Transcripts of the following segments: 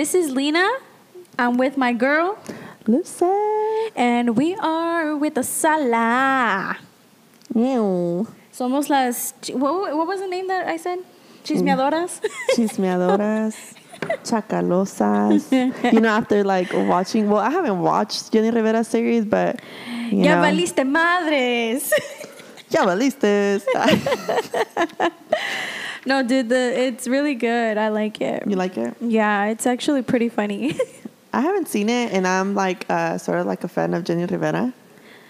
This is Lena. I'm with my girl, Lucy. and we are with the Sala. Meow. Somos las. What, what was the name that I said? Chismeadoras. Mm. Chismeadoras. Chacalosas. you know, after like watching, well, I haven't watched Jenni Rivera series, but you ya know, valiste madres. ya valiste. no, dude, the it's really good. I like it. you like it? Yeah, it's actually pretty funny. I haven't seen it, and I'm like uh, sort of like a fan of Jenni Rivera.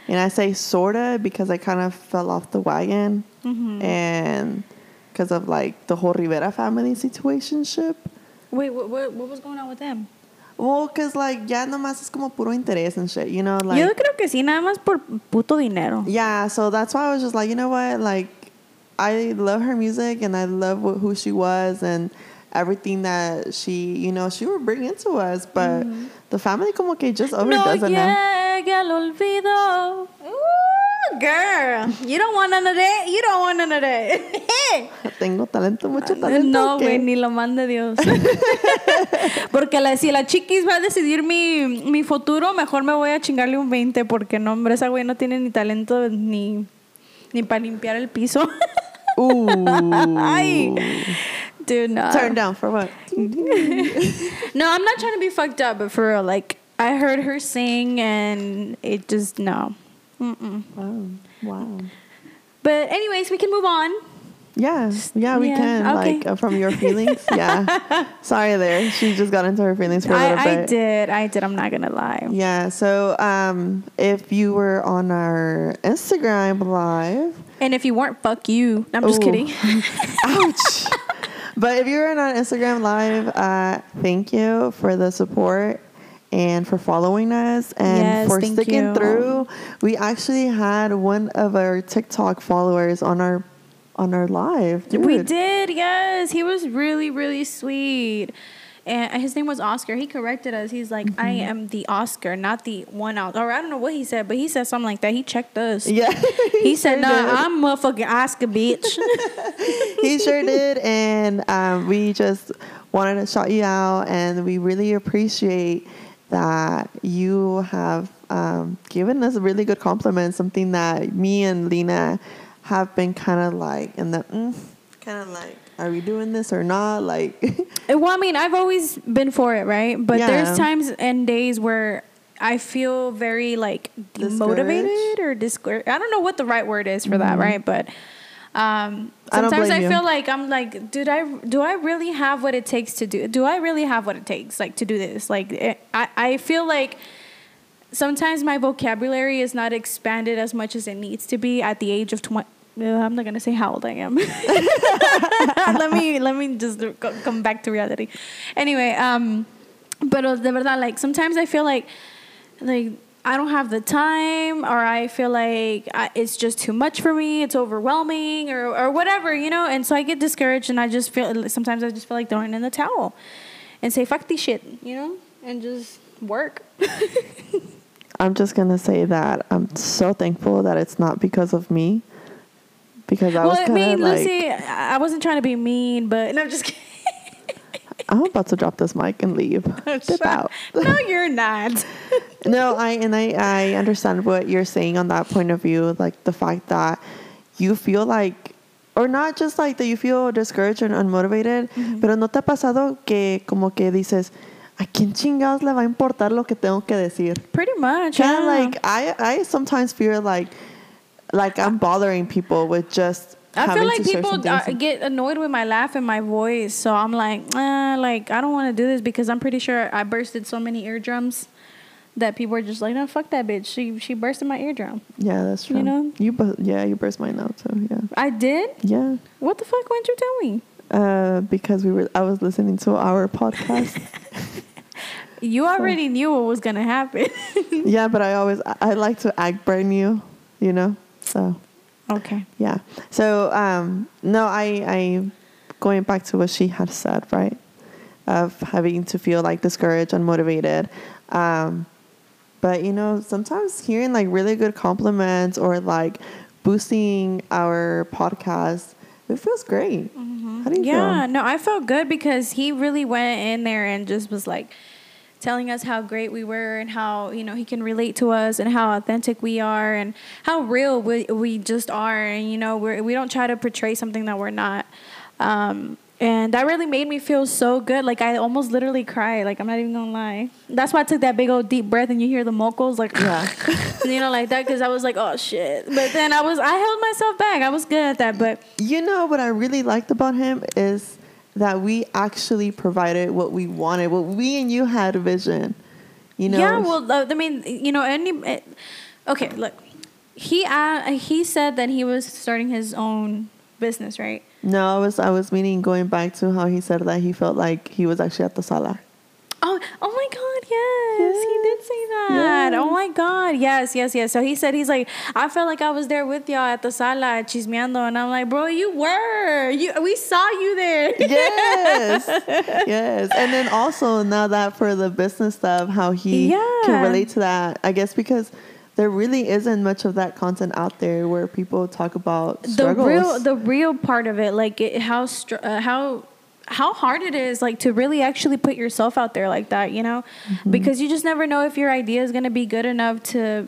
And I say sorta because I kind of fell off the wagon, Mm-hmm. and because of like the whole Rivera family situationship. Wait, what, what, what was going on with them? Well, because like ya nomás es como puro interés and shit, you know, like Yo creo que sí, nada más por puto dinero. yeah. So that's why I was just like, you know what, like I love her music and I love wh- who she was and everything that she, you know, she would bring into us, but the family como que just Mm-hmm. No overdoes it now. al olvido. Ooh, girl, you don't want none of that. You don't want none of that. Tengo talento, mucho talento. no, güey, ni lo mande Dios. porque la, si la chiquis va a decidir mi, mi futuro, mejor me voy a chingarle un 20 porque no, hombre, esa güey no tiene ni talento ni, ni para limpiar el piso. Ooh. Ay. Dude, no. Turn down for what? No, I'm not trying to be fucked up, but for real, like, I heard her sing and it just, no. Mm-mm. Wow. Wow. But, anyways, we can move on. Yeah, yeah, we Yeah, can. okay. Like uh, from your feelings. yeah. Sorry, there. She just got into her feelings for a little I, bit. I did. I did. I'm not going to lie. Yeah. So, um, if you were on our Instagram live, And if you weren't, fuck you. I'm just kidding. ouch. but if you were on our Instagram live, uh, thank you for the support and for following us and Yes, for sticking you. through. We actually had one of our TikTok followers on our on our live. We did, yes. He was really, really sweet. And his name was Oscar. He corrected us. He's like, I Mm-hmm. am the Oscar, not the one out. Or I don't know what he said, but he said something like that. He checked us. Yeah. He said, sure "Nah, did. I'm motherfucking Oscar, bitch." he sure did. And um, we just wanted to shout you out. And we really appreciate that you have um, given us a really good compliment, something that me and Lena have been kind of like in the, mm, kind of like, are we doing this or not? Like, well, I mean, I've always been for it, right? But Yeah. there's times and days where I feel very like demotivated or discouraged. I don't know what the right word is for that, right? But um, sometimes I, blame you. feel like I'm like, did I do I really have what it takes to do? Do I really have what it takes like to do this? Like, it, I I feel like sometimes my vocabulary is not expanded as much as it needs to be at the age of 20 uh, I'm not gonna say how old I am. let me let me just come back to reality. Anyway, um, but de verdad, like sometimes I feel like like I don't have the time, or I feel like I, it's just too much for me. It's overwhelming, or or whatever, you know. And so I get discouraged, and I just feel sometimes I just feel like throwing in the towel and say fuck this shit, you know, and just work. I'm just going to say that I'm so thankful that it's not because of me. Because I was well, I kind mean, of like, Lucy, I I wasn't trying to be mean, but no, I'm just kidding. I'm about to drop this mic and leave. Dip out. no, you're not. no, I and I I understand what you're saying on that point of view, like the fact that you feel like or not just like that you feel discouraged and unmotivated, mm-hmm. pero no te ha pasado que como que dices, ¿a quién chingados le va a importar lo que tengo que decir? Pretty much. Kind of yeah. like I I sometimes feel like like I'm bothering people with just I feel like people uh, get annoyed with my laugh and my voice, so I'm like, eh, like I don't want to do this because I'm pretty sure I bursted so many eardrums that people are just like, no, fuck that bitch. She she bursted my eardrum. yeah, that's true. you know? you bu- yeah, you burst mine out too. Yeah, I did. yeah. What the fuck? Why'd you tell me? Uh, because we were, I was listening to our podcast. You already knew what was gonna happen. yeah, but I always I, I like to act brand new, you know. So okay. yeah. So um, no, I I going back to what she had said, right? Of having to feel like discouraged, unmotivated. Um, but you know, sometimes hearing like really good compliments or like boosting our podcast it feels great. How do you Mm-hmm. Yeah, feel? no, I felt good because he really went in there and just was like telling us how great we were and how you know he can relate to us and how authentic we are and how real we, we just are. And you know we're, we don't try to portray something that we're not. Um, and that really made me feel so good. Like i almost literally cried. Like i'm not even gonna lie. That's why i took that big old deep breath and you hear the mocos like Yeah. you know like that because i was like oh shit. But then i was i held myself back. I was good at that but You know what I really liked about him is that we actually provided what we wanted. What we and you had a vision. You know. Yeah, well, uh, I mean, you know, any. Uh, okay, look, he uh, he said that he was starting his own business, right? No, I was I was meaning going back to how he said that he felt like he was actually at the sala. Oh, oh my God, yes, yes. he did say that. Yes. Oh my God, yes, yes, yes. So he said he's like, I felt like I was there with y'all at the sala chismeando, and I'm like, bro, you were, you, we saw you there. Yes. yes. And then also now that for the business stuff, how he Yeah. can relate to that. I guess because there really isn't much of that content out there where people talk about struggles. the real the real part of it like it, how str- uh, how how hard it is like to really actually put yourself out there like that you know Mm-hmm. because you just never know if your idea is going to be good enough to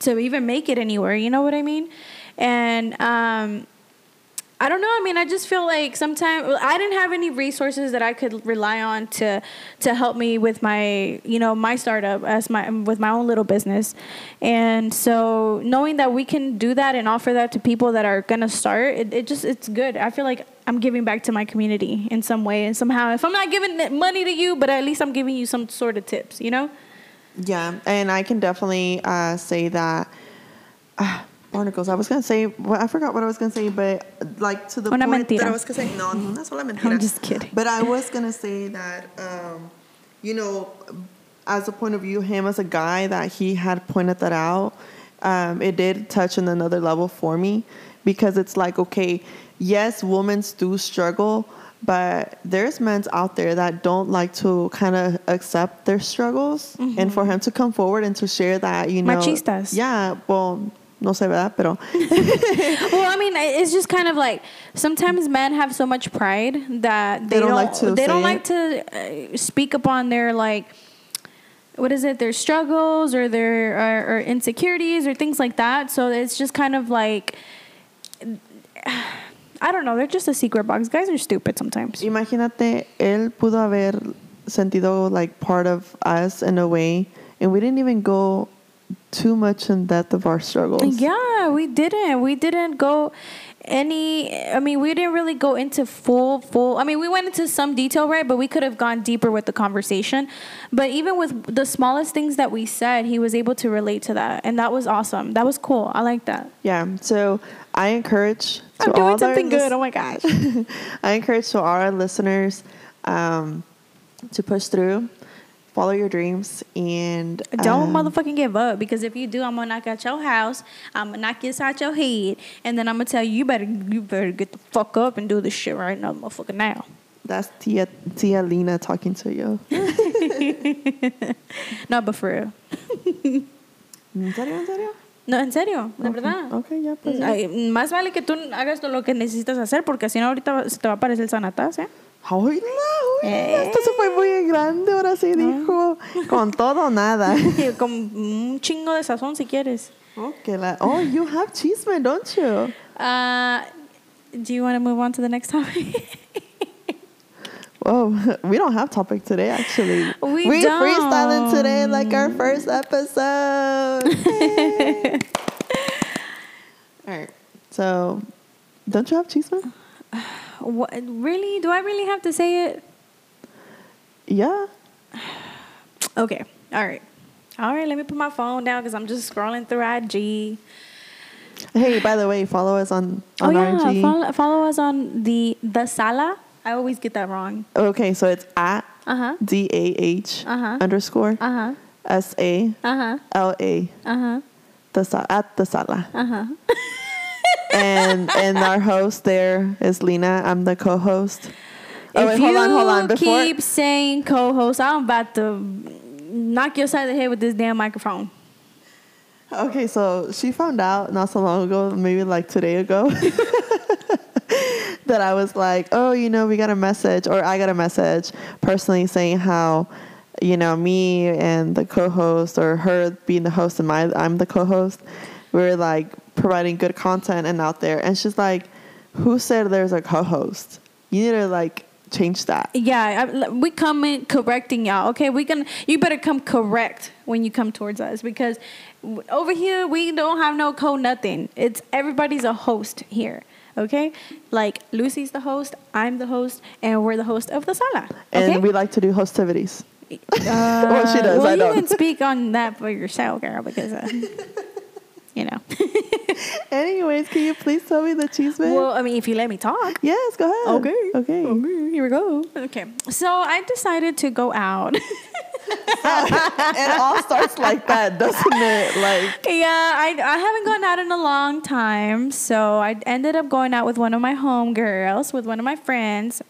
to even make it anywhere you know what i mean and um I don't know. I mean, I just feel like sometimes I didn't have any resources that I could rely on to to help me with my, you know, my startup as my with my own little business. And so knowing that we can do that and offer that to people that are going to start, it, it just it's good. I feel like I'm giving back to my community in some way and somehow. If I'm not giving money to you, but at least I'm giving you some sort of tips, you know? Yeah, and I can definitely uh, say that. Uh, barnacles. I was gonna say. Well, I forgot what I was gonna say, but like to the Una point mentira. that I was gonna say. No, that's not a mentira. I'm just kidding. But I was gonna say that, um, you know, as a point of view, him as a guy that he had pointed that out. Um, it did touch on another level for me because it's like, okay, yes, women do struggle, but there's men out there that don't like to kind of accept their struggles, and for him to come forward and to share that, you know, Machistas. yeah, well, no sé verdad, pero well, I mean, it's just kind of like sometimes men have so much pride that they, don't don't, like to they don't like to uh, speak upon their like what is it their struggles or their or, or insecurities or things like that. So it's just kind of like I don't know. They're just a secret box. Guys are stupid sometimes. imagínate, él pudo haber sentido like part of us in a way, and we didn't even go too much in depth of our struggles. Yeah, we didn't. We didn't go any I mean, we didn't really go into full full I mean, we went into some detail, right? But we could have gone deeper with the conversation. But even with the smallest things that we said, he was able to relate to that, and that was awesome. That was cool. I like that. Yeah, so I encourage to I'm doing something good. Oh my gosh. I encourage to all our listeners um, to push through, follow your dreams, and Don't um, motherfucking give up because if you do, I'm gonna knock out your house. I'm gonna knock this out your head, and then I'm gonna tell you you better you better get the fuck up and do this shit right now, motherfucker. Now. That's Tia Tia Lena talking to you. No, but for real. ¿En serio? ¿En serio? No, en serio, de verdad. Okay, ya pues. Ay, más vale que tú hagas lo que necesitas hacer porque si no ahorita se te va a aparecer el Sanatas, ¿eh? Hola, hola, Eh. esto se fue muy grande, ahora sí dijo. Con todo nada. Con un chingo de sazón si quieres. Okay, la, oh, you have chisme, don't you? Uh, do you want to move on to the next topic? Whoa, we don't have topic today, actually. We We're don't. freestyling today like our first episode. All right. So, don't you have chisme? what, really? Do I really have to say it? Yeah. Okay. All right. All right, let me put my phone down because I'm just scrolling through IG. Hey, by the way, follow us on, Oh yeah, RG. follow, follow us on the the Sala. I always get that wrong. Okay, so it's at Uh huh. D A H Uh-huh. underscore Uh huh. S A Uh huh. L A Uh huh. the at the sala. Uh huh. and and our host there is Lena. I'm the co-host. Oh, if wait, you hold on, hold on. Before keep saying co-host, I'm about to knock your side of the head with this damn microphone. okay, so she found out not so long ago, maybe like today ago, that I was like, oh, you know, we got a message, or I got a message personally saying how, you know, me and the co-host, or her being the host and my I'm the co-host, we're like providing good content and out there. And she's like, who said there's a co-host? You need to like change that. Yeah, I, we come in correcting y'all. Okay, we can. You better come correct when you come towards us because over here we don't have no co nothing. It's everybody's a host here. Okay, like Lucy's the host, I'm the host, and we're the host of the sala. Okay, And we like to do hostivities. uh, well, she does, Well, I you don't. can speak on that for yourself, girl, because uh, you know. Anyways, can you please tell me the chisme? well, I mean, if you let me talk. yes, go ahead. Okay. Okay. Okay, here we go. Okay, so I decided to go out. it all starts like that, doesn't it? Like, Yeah, I, I haven't gone out in a long time. So I ended up going out with one of my homegirls, with one of my friends.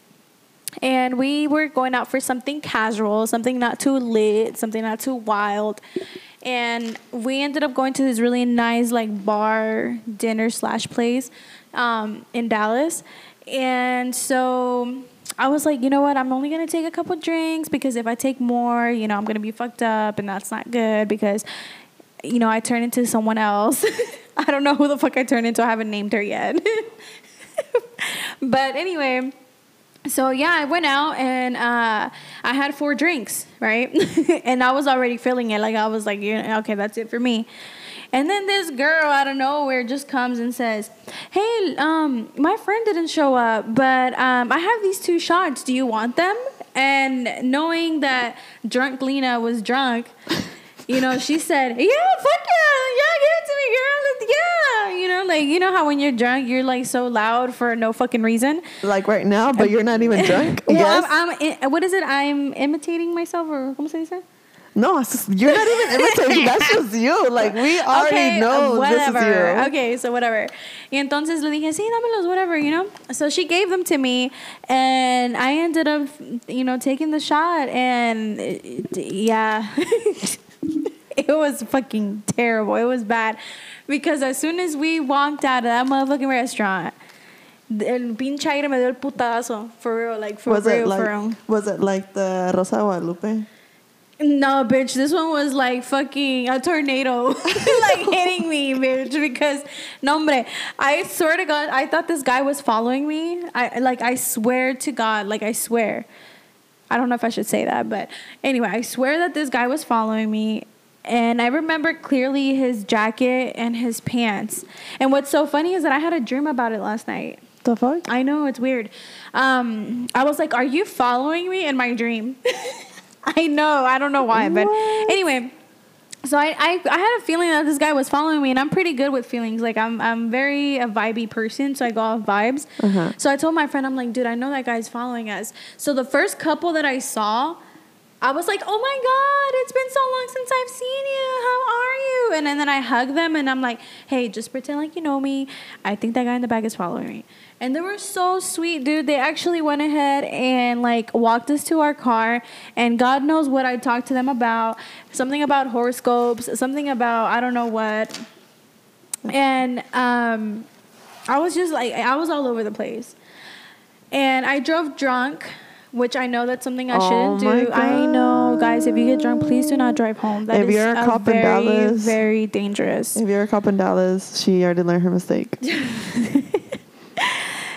And we were going out for something casual, something not too lit, something not too wild. And we ended up going to this really nice, like, bar dinner slash place um, in Dallas. And so I was like, you know what? I'm only gonna take a couple drinks because if I take more, you know, I'm gonna be fucked up, and that's not good because, you know, I turn into someone else. I don't know who the fuck I turn into. I haven't named her yet. but anyway, so yeah, I went out and uh, I had four drinks, right? and I was already feeling it. Like I was like, okay, that's it for me. And then this girl out of nowhere just comes and says, "Hey, um, my friend didn't show up, but um, I have these two shots. Do you want them?" And knowing that drunk Lena was drunk, you know, she said, "Yeah, fuck yeah, yeah, give it to me, girl, yeah." You know, like you know how when you're drunk, you're like so loud for no fucking reason. like right now, but you're not even drunk. Well, yes. I'm, I'm what is it? I'm imitating myself, or como se dice? no, you're not even imitating. That's just you. Like we already know this is you. Okay, so whatever. Y entonces le dije, sí, dámelos, whatever, you know? So she gave them to me, and I ended up, you know, taking the shot, and it- yeah. it was fucking terrible. It was bad. Because as soon as we walked out of that motherfucking restaurant, el pinche aire me dio el putazo. For real, like, for Was real, like for real. was it like the Rosa Guadalupe? No, bitch. This one was like fucking a tornado, like hitting me, bitch. Because, no, hombre, I swear to God, I thought this guy was following me. I like, I swear to God, like, I swear. I don't know if I should say that, but anyway, I swear that this guy was following me. And I remember clearly his jacket and his pants. And what's so funny is that I had a dream about it last night. The fuck? I know it's weird. Um, I was like, "Are you following me in my dream?" I know. I don't know why, but anyway. So I, I I had a feeling that this guy was following me, and I'm pretty good with feelings. Like I'm I'm very a vibey person, so I go off vibes. Uh-huh. So I told my friend, I'm like, dude, I know that guy's following us. So the first couple that I saw, I was like, oh my god, it's been so long since I've seen you. How are you? And, and then I hug them, and I'm like, hey, just pretend like you know me. I think that guy in the back is following me. And they were so sweet, dude. They actually went ahead and like walked us to our car, and God knows what I talked to them about. Something about horoscopes, something about I don't know what. And um, I was just like, I was all over the place. And I drove drunk, which I know that's something I Oh shouldn't my do. I know, guys, if you get drunk, please do not drive home. That If you're a cop in very, Dallas- very dangerous. If you're a cop in Dallas, she already learned her mistake.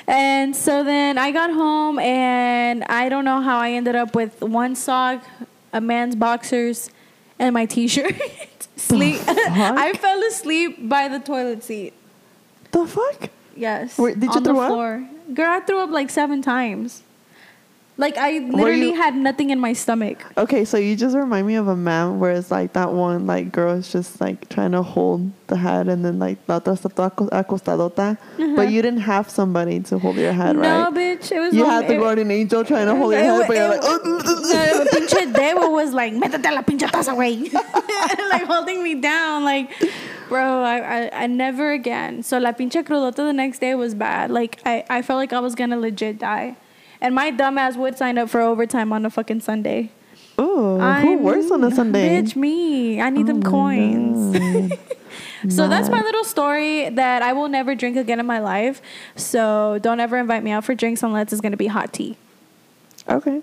And so then I got home, and I don't know how I ended up with one sock, a man's boxers, and my t-shirt. Sleep. I fell asleep by the toilet seat. the fuck? Yes. Wait, did you on the throw up? floor. Girl, I threw up like seven times. Like I literally you- had nothing in my stomach. Okay, so you just remind me of a meme where it's like that one like girl is just like trying to hold the head and then like la otra está toda aco- acostadota, but you didn't have somebody to hold your head, Uh-huh. no, right? bitch. It was You had the it- guardian angel trying to hold your it- head, but you're like, it- "Oh." no, pinche Debo was like, métete la pinche taza, güey. like holding me down. Like, bro, I, I, I never again. So la pinche crudota the next day was bad. Like, I, I felt like I was gonna legit die. And my dumbass would sign up for overtime on a fucking Sunday. Ooh, who works on a Sunday? Bitch, me. I need them Oh my coins. So that's my little story that I will never drink again in my life. So don't ever invite me out for drinks unless it's gonna be hot tea. Okay.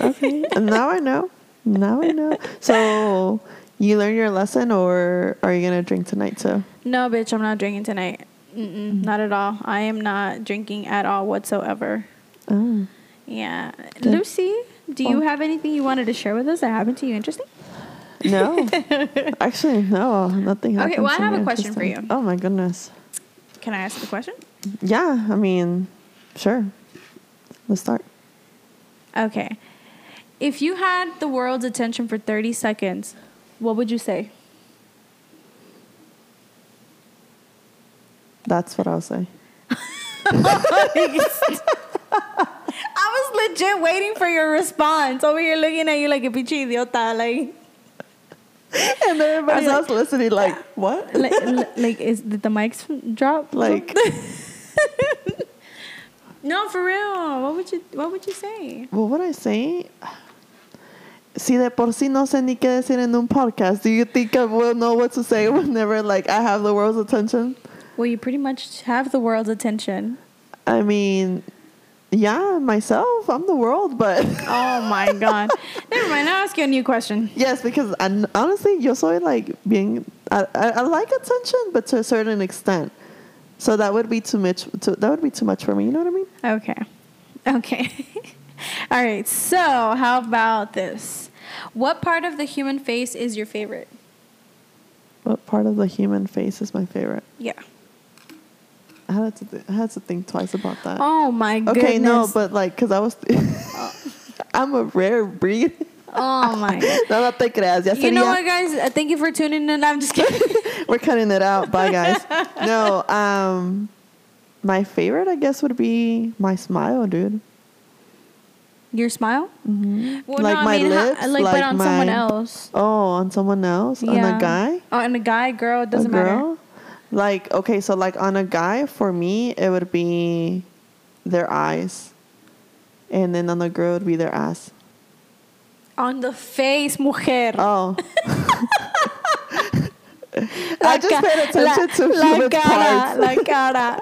Okay. and now I know. Now I know. So you learned your lesson, or are you gonna drink tonight too? No, bitch, I'm not drinking tonight. Mm-mm, Not at all. I am not drinking at all whatsoever. Oh. Yeah. Good. Lucy, do you have anything you wanted to share with us that happened to you interesting? No. Actually, no. Nothing happened. Okay, well, I have a question for you. Oh my goodness. Can I ask the question? Yeah. I mean, sure. Let's start. Okay. If you had the world's attention for 30 seconds, what would you say? That's what I'll say. I was legit waiting for your response. Over here looking at you like a pinche idiota. Like, And everybody I else was listening, like, ah. what? like, like is did the mics drop? Like- no, for real. What would you What would you say? What would I say? Si de por sí no sé ni qué decir en un podcast, do you think I will know what to say whenever like I have the world's attention? Well, you pretty much have the world's attention. I mean, yeah, myself, I'm the world, but Oh my god. Never mind. I'll ask you a new question. yes, because I, honestly, yo soy like being, I, I, I like attention, but to a certain extent. So that would be too much. To, that would be too much for me. You know what I mean? Okay. Okay. All right. So, how about this? What part of the human face is your favorite? What part of the human face is my favorite? Yeah. I had to, th- I had to think twice about that. Oh my goodness. Okay, no, but like, cause I was, I'm a rare breed. Oh my god. no, no te creas. Ya You know sería- what, guys? Uh, Thank you for tuning in. I'm just kidding. We're cutting it out. Bye, guys. no, um, my favorite, I guess, would be my smile, dude. Your smile? Mm-hmm. Well, like no, I my mean, ha- lips, like, but on someone my- else. Oh, on someone else, on a guy, Oh, and a guy, girl, it doesn't a girl. matter. Like okay, so like on a guy, for me, it would be their eyes, and then on the girl, it would be their ass. On the face, mujer. Oh. La I just paid attention to la human cara, parts. La cara.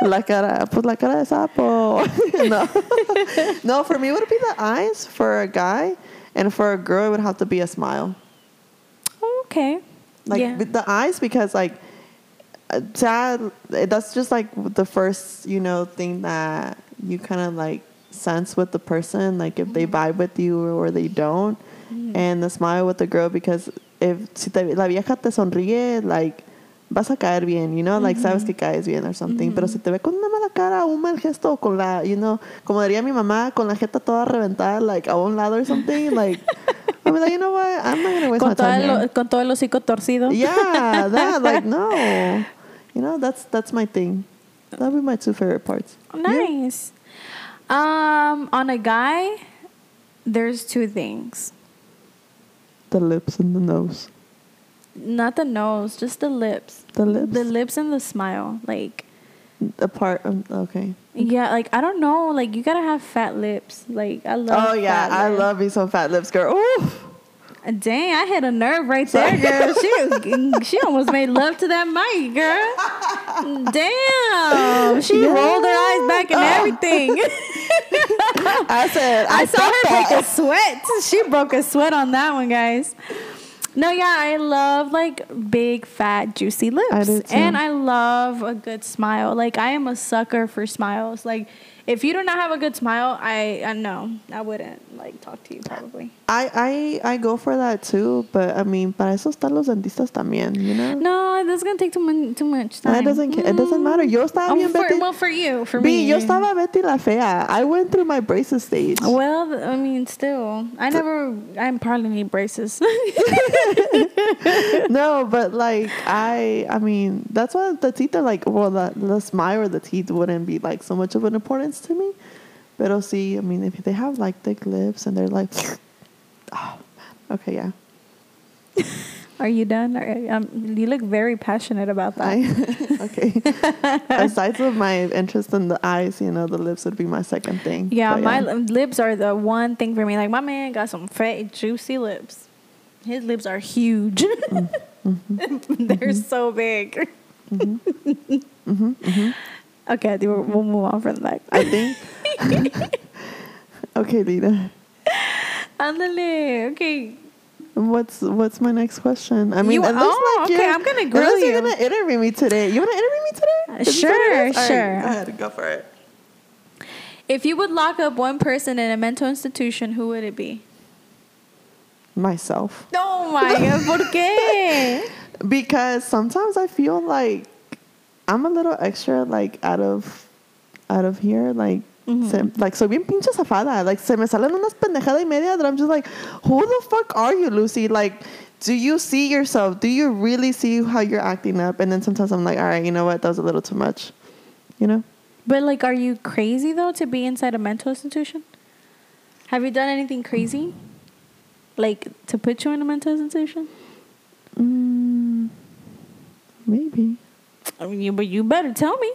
La cara, pues la cara de sapo. no. no, for me, it would be the eyes for a guy, and for a girl, it would have to be a smile. Okay. Like yeah. with the eyes, because like, sad, that's just like the first, you know, thing that you kind of like sense with the person, like if Mm-hmm. they vibe with you or they don't. And the smile with the girl, because if si te, la vieja te sonríe, like, vas a caer bien, you know, like Mm-hmm. sabes que caes bien or something. Pero si te ve con una mala cara, un mal gesto, con la, you know, como diría mi mamá, con la jeta toda reventada, like a un lado or something, like, I mean, like, you know what, I'm not gonna waste my con, todo time here. con todo el hocico torcido. Yeah, that like no, you know that's that's my thing. That'd be my two favorite parts. You? Nice. Um, on a guy, there's two things. The lips and the nose. Not the nose, just the lips. The lips. The lips and the smile. Like, The part. Um, okay. yeah, like I don't know. Like you gotta have fat lips. Like I love. Oh yeah, I lips. love me some fat lips, girl. Ooh. Dang, I had a nerve right there, girl. She she almost made love to that mic, girl. Damn, she Yeah. rolled her eyes back and Oh. everything. I said I saw her felt break a sweat. She broke a sweat on that one, guys. No, yeah, I love like big, fat, juicy lips. I. And I love a good smile. Like I am a sucker for smiles. Like if you do not have a good smile, I I know I wouldn't like talk to you probably. I I I go for that too, but I mean, para eso están los dentistas también, you know. No, that's gonna take too much too much time. it doesn't ca- it doesn't matter. Yo estaba mm. Oh, bien for, Betty. well, for you, for B, me. yo estaba Betty la fea. I went through my braces stage. Well, I mean, still, I never. I probably need braces. no, but like I, I mean, that's why the teeth are like, well, the, the smile or the teeth wouldn't be like so much of an importance to me. But see, I mean, if they have like thick lips and they're like, oh man, okay, yeah, Are you done? Are, um, you look very passionate about that. I, okay. Aside from my interest in the eyes, you know, the lips would be my second thing. yeah, But my li- lips are the one thing for me. Like my man got some fat, juicy lips. His lips are huge. Mm-hmm. They're so big. Mm-hmm. Okay, I think we'll we'll move on from that. I think. okay, Lita. Ándale, okay. What's what's my next question? I mean, You- it looks oh, like okay, you're, I'm gonna grill you. You're gonna interview me today. You wanna interview me today? Uh, Is this what it sure, right, sure. go ahead, go for it. If you would lock up one person in a mental institution, who would it be? Myself, Oh my god, ¿por qué? because sometimes I feel like I'm a little extra, like out of out of here, like. Mhm. Se, like soy bien pinche zafada like se me salen unas pendejada y media that I'm just like who the fuck are you Lucy like do you see yourself do you really see how you're acting up and then sometimes I'm like all right you know what that was a little too much you know But like, are you crazy though to be inside a mental institution? Have you done anything crazy, like to put you in a mental institution? Mm, maybe. I mean, you, but you better tell me.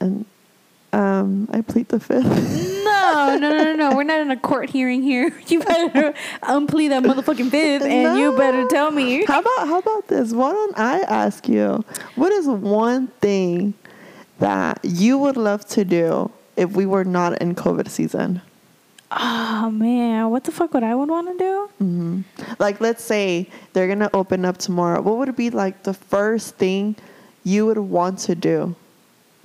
And um, I plead the fifth. No, no, no, no, no. We're not in a court hearing here. You better unplead that motherfucking fifth, and you better tell me. How about how about this? Why don't I ask you? What is one thing that you would love to do if we were not in COVID season? Oh man, what the fuck would I would want to do? hmm Like, let's say they're gonna open up tomorrow. What would be like the first thing you would want to do?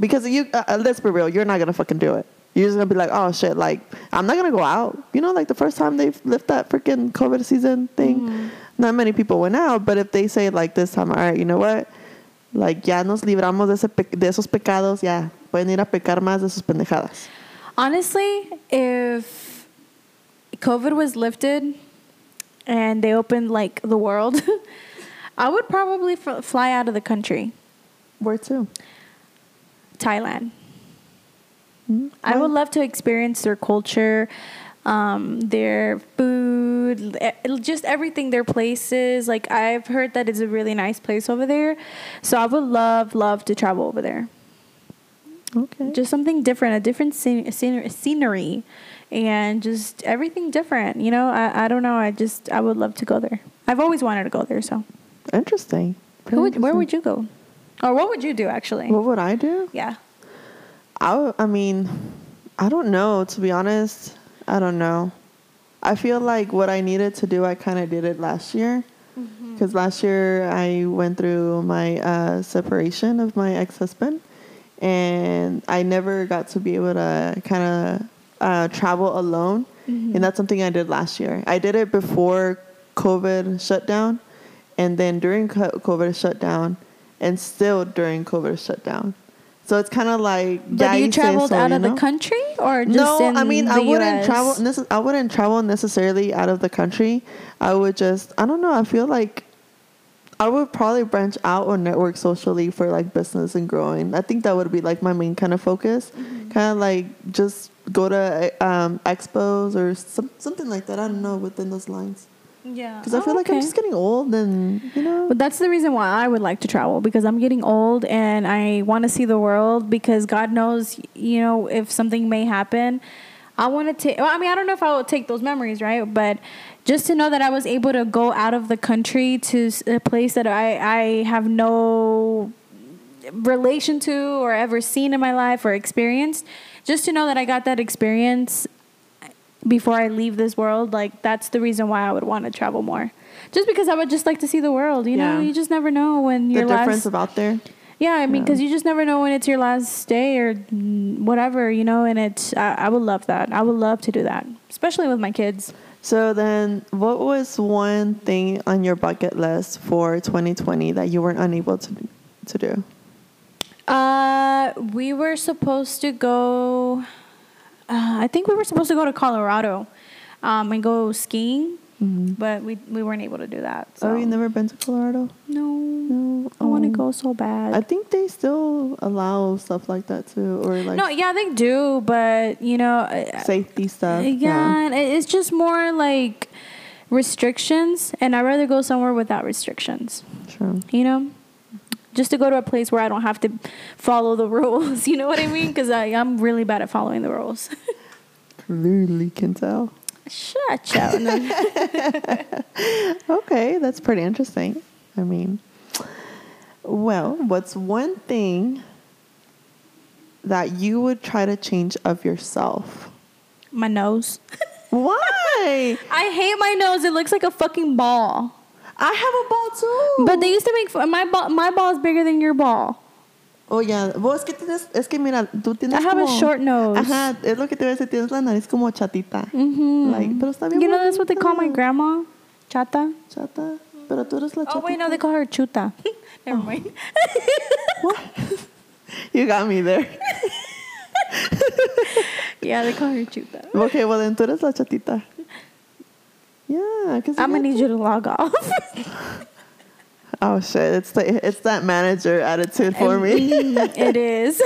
Because you, uh, uh, let's be real, you're not gonna fucking do it. You're just gonna be like, oh shit, like I'm not gonna go out. You know, like the first time they lift that freaking COVID season thing, Mhm. not many people went out. But if they say like this time, all right, you know what? Like ya nos libramos de, ese pe- de esos pecados, ya pueden ir a pecar más de sus pendejadas. Honestly, if COVID was lifted and they opened like the world, I would probably f- fly out of the country. Where to? Thailand. Mhm. I would love to experience their culture, um, their food, just everything, their places. Like I've heard that it's a really nice place over there, so I would love, love to travel over there. Okay. Just something different, a different scen- scen- scenery, and just everything different. You know, I, I don't know. I just I would love to go there. I've always wanted to go there. So, interesting. Who would, where would you go, or what would you do actually? What would I do? yeah. I, I mean, I don't know, to be honest. I don't know. I feel like what I needed to do, I kind of did it last year. Because last year I went through my uh, separation of my ex husband. And I never got to be able to kind of uh, travel alone. Mm-hmm. And that's something I did last year. I did it before COVID shut down. And then during COVID shut down. And still during COVID shutdown. So it's kind of like But yeah, you say traveled so, out you of the country, or just no, in I mean I wouldn't US? travel. I wouldn't travel necessarily out of the country. I would just I don't know. I feel like I would probably branch out or network socially for like business and growing. I think that would be like my main kind of focus. Mm-hmm. Kind of like just go to um, expos or some, something like that. I don't know within those lines Yeah, because I feel Oh, like I'm just getting old and you know. But that's the reason why I would like to travel because I'm getting old and I want to see the world because God knows, you know, if something may happen. I want to take, well, I mean, I don't know if I would take those memories, right? But just to know that I was able to go out of the country to a place that I, I have no relation to or ever seen in my life or experienced, just to know that I got that experience before I leave this world, like that's the reason why I would want to travel more. Just because I would just like to see the world, you know. You just never know when the your difference last. about there. yeah, I mean, Yeah. because you just never know when it's your last day or whatever, you know. And it's, I, I would love that. I would love to do that, especially with my kids. So then, what was one thing on your bucket list for 2020 that you weren't unable to to do? Uh, we were supposed to go. Uh, I think we were supposed to go to Colorado, um, and go skiing, but we we weren't able to do that. So. Oh, you never been to Colorado? No, No. I want to Oh. go so bad. I think they still allow stuff like that too, or like no, yeah, they do, but you know, safety stuff. yeah, it- it's just more like restrictions, and I'd rather go somewhere without restrictions. true. You know, just to go to a place where I don't have to follow the rules. You know what I mean? Because I'm really bad at following the rules. Clearly can tell. Shut up. Okay, that's pretty interesting. I mean, well, what's one thing that you would try to change of yourself? my nose. Why? I hate my nose. It looks like a fucking ball. I have a ball too. But they used to make fun. My ball. My ball is bigger than your ball. Oh, yeah. Vos que tienes, es que mira, tú tienes I have a short nose. Ajá, es lo que te voy a decir, tienes la nariz como chatita. Mhm. Like, pero está bien You know that's what they call my grandma, chata. Chata. Pero tú eres la chatita. Oh wait, no, they call her chuta. Never mind. What? you got me there. yeah, they call her chuta. Okay, well then tú eres la chatita. Yeah, because I'm gonna need you to log off. Oh shit! It's the it's that manager attitude for me. Mm, it is.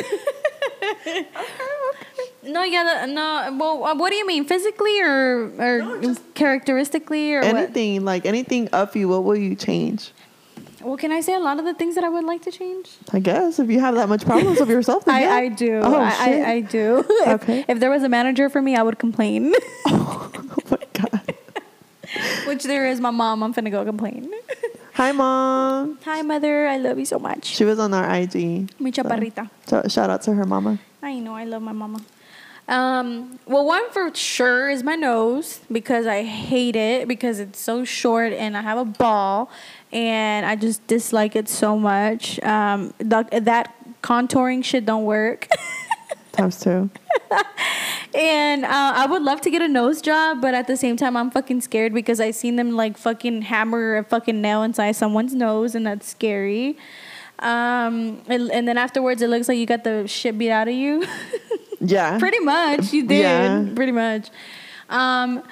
No, yeah, the, no. Well, uh, what do you mean, physically or or No, characteristically or what? anything like anything of you, what will you change? Well, can I say a lot of the things that I would like to change? I guess if you have that much problems with yourself, then yeah. I, I do. Oh I, shit! I, I do. If, Okay. if there was a manager for me, I would complain. oh my god! Which there is my mom. I'm finna go complain. Hi, mom. Hi, mother. I love you so much. She was on our IG. Mi chaparrita. So shout out to her mama. I know. I love my mama. Um, well, one for sure is my nose because I hate it because it's so short and I have a ball and I just dislike it so much. Um, the, that contouring shit don't work. Times two. and uh, I would love to get a nose job, but at the same time, I'm fucking scared because I seen them like fucking hammer a fucking nail inside someone's nose, and that's scary. Um, and, and then afterwards, it looks like you got the shit beat out of you. Yeah. pretty much, you did. Yeah. Pretty much. Um,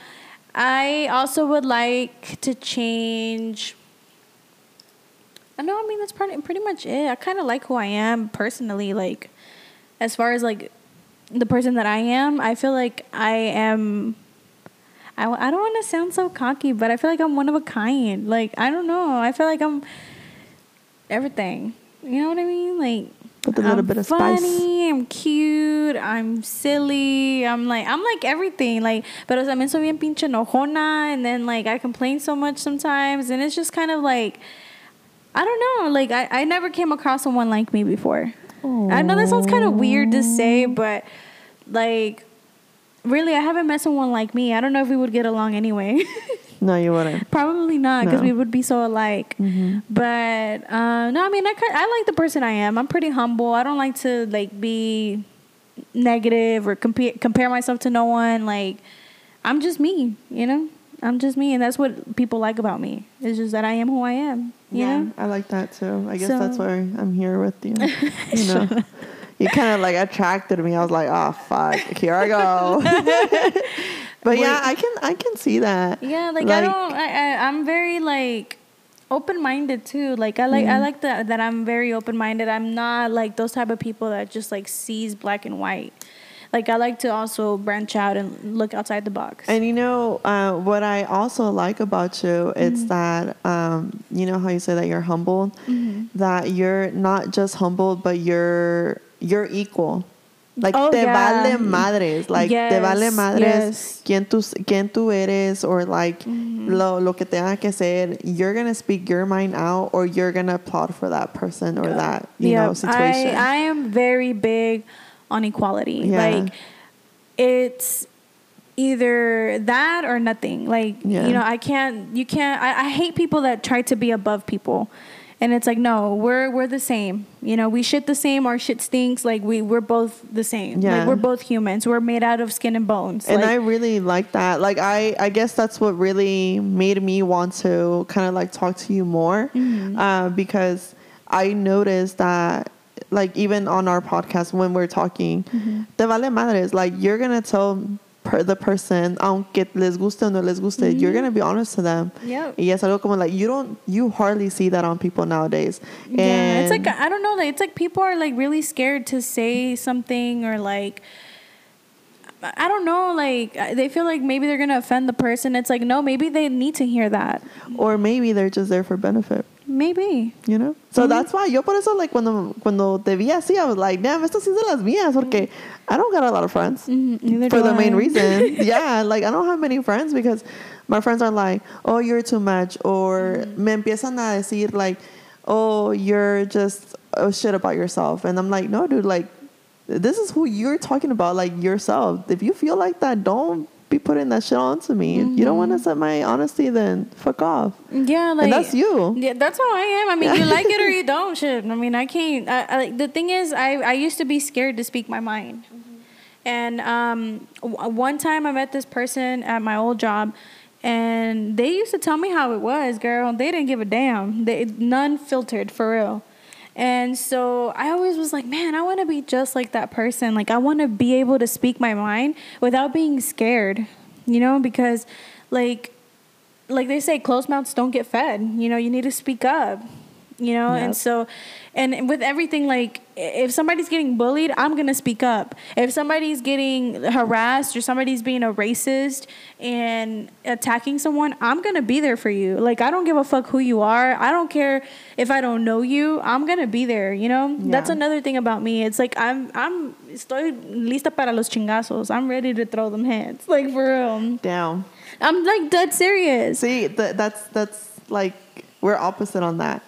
I also would like to change. I know. I mean, that's pretty pretty much it. I kind of like who I am personally. Like, as far as like the person that I am, I feel like I am. I, I don't want to sound so cocky, but I feel like I'm one of a kind. Like I don't know. I feel like I'm everything. You know what I mean? Like With a little I'm bit of spice. funny, I'm cute, I'm silly, I'm like I'm like everything. Like, pero también soy bien pinche enojona, and then like I complain so much sometimes, and it's just kind of like I don't know. Like I, I never came across someone like me before. I know that sounds kind of weird to say, but like really, I haven't met someone like me. I don't know if we would get along anyway. No, you wouldn't. Probably not, because No. we would be so alike. Mm-hmm. But uh, no, I mean, I I like the person I am. I'm pretty humble. I don't like to like be negative or compare compare myself to no one. Like, I'm just me. You know, I'm just me, and that's what people like about me. It's just that I am who I am. You know. I like that too. I guess So- that's why I'm here with you. You know, you kind of like attracted me. I was like, oh fuck, here I go. but yeah, I can I can see that. Yeah, like, I don't. I, I I'm very like open minded too. Like I like I like that that I'm very open minded. I'm not like those type of people that just like sees black and white. Like I like to also branch out and look outside the box. And you know uh, what I also like about you? It's Mm-hmm. that um, you know how you say that you're humble. That you're not just humble, but you're you're equal. Like Oh, te yeah. vale madres, like te vale madres yes. quién tú quién tú eres or like Mm-hmm. lo lo que tenga que ser. You're gonna speak your mind out, or you're gonna applaud for that person or that you know situation. I, I am very big on equality. Yeah. Like it's either that or nothing. Like Yeah. you know, I can't you can't I, I hate people that try to be above people. And it's like, no, we're we're the same. You know, we shit the same, our shit stinks, like we, we're both the same. Yeah. Like we're both humans. We're made out of skin and bones. and like, I really like that. Like I, I guess that's what really made me want to kind of like talk to you more, Mm-hmm. uh, because I noticed that like even on our podcast when we're talking, Mm-hmm. te vale madres. Like you're gonna tell per the person, aunque les guste o no les guste, you're gonna be honest to them. Mm-hmm. Yep. Y es algo como like you don't, you hardly see that on people nowadays. Yeah, it's like I don't know. Like, it's like people are like really scared to say something or like I don't know. Like they feel like maybe they're gonna offend the person. It's like no, maybe they need to hear that. or maybe they're just there for benefit. Maybe. You know? So that's why yo por eso like cuando cuando te vi así I was like, damn, esto sí de las mías porque I don't got a lot of friends. Mhm, For the main reason. yeah, like I don't have many friends because my friends are like, "Oh, you're too much," or me empiezan a decir like, "Oh, you're just oh shit about yourself." And I'm like, "No, dude, like this is who you're talking about, like yourself. If you feel like that, don't be putting that shit onto me. If you don't want to accept my honesty, then fuck off." Yeah, like and that's you. Yeah, that's how I am. I mean, you like it or you don't. Shit. I mean, I can't. I, I, like the thing is, I I used to be scared to speak my mind. And um, w- one time I met this person at my old job, and they used to tell me how it was, girl. They didn't give a damn. They none filtered for real. And so I always was like, man, I want to be just like that person. Like I want to be able to speak my mind without being scared, you know, because like like they say closed mouths don't get fed. You know, you need to speak up. You know, and so and with everything like if somebody's getting bullied, I'm going to speak up. If somebody's getting harassed or somebody's being a racist and attacking someone, I'm going to be there for you. Like I don't give a fuck who you are. I don't care if I don't know you. I'm going to be there, you know? Yeah. That's another thing about me. It's like I'm I'm estoy lista para los chingazos. I'm ready to throw them hands. Like for real. Down. I'm like dead serious. See, th- that's that's like we're opposite on that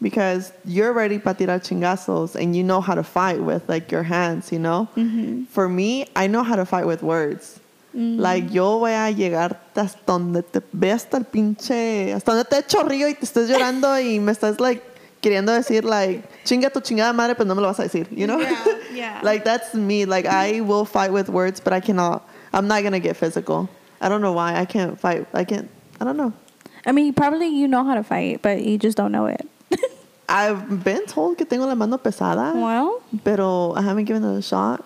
because you're ready para tirar chingazos and you know how to fight with like your hands, you know. Mm-hmm. For me, I know how to fight with words. Mm-hmm. Like yo voy a llegar hasta donde te ve hasta el pinche, hasta donde te echo río y te estés llorando y me estás like queriendo decir like chinga tu chingada madre, pero no me lo vas a decir, you know. Yeah, yeah. like that's me. Like I will fight with words, but I cannot. I'm not gonna get physical. I don't know why. I can't fight. I can't. I don't know. I mean, probably you know how to fight, but you just don't know it. I've been told que tengo la mano pesada, well, pero I haven't given it a shot.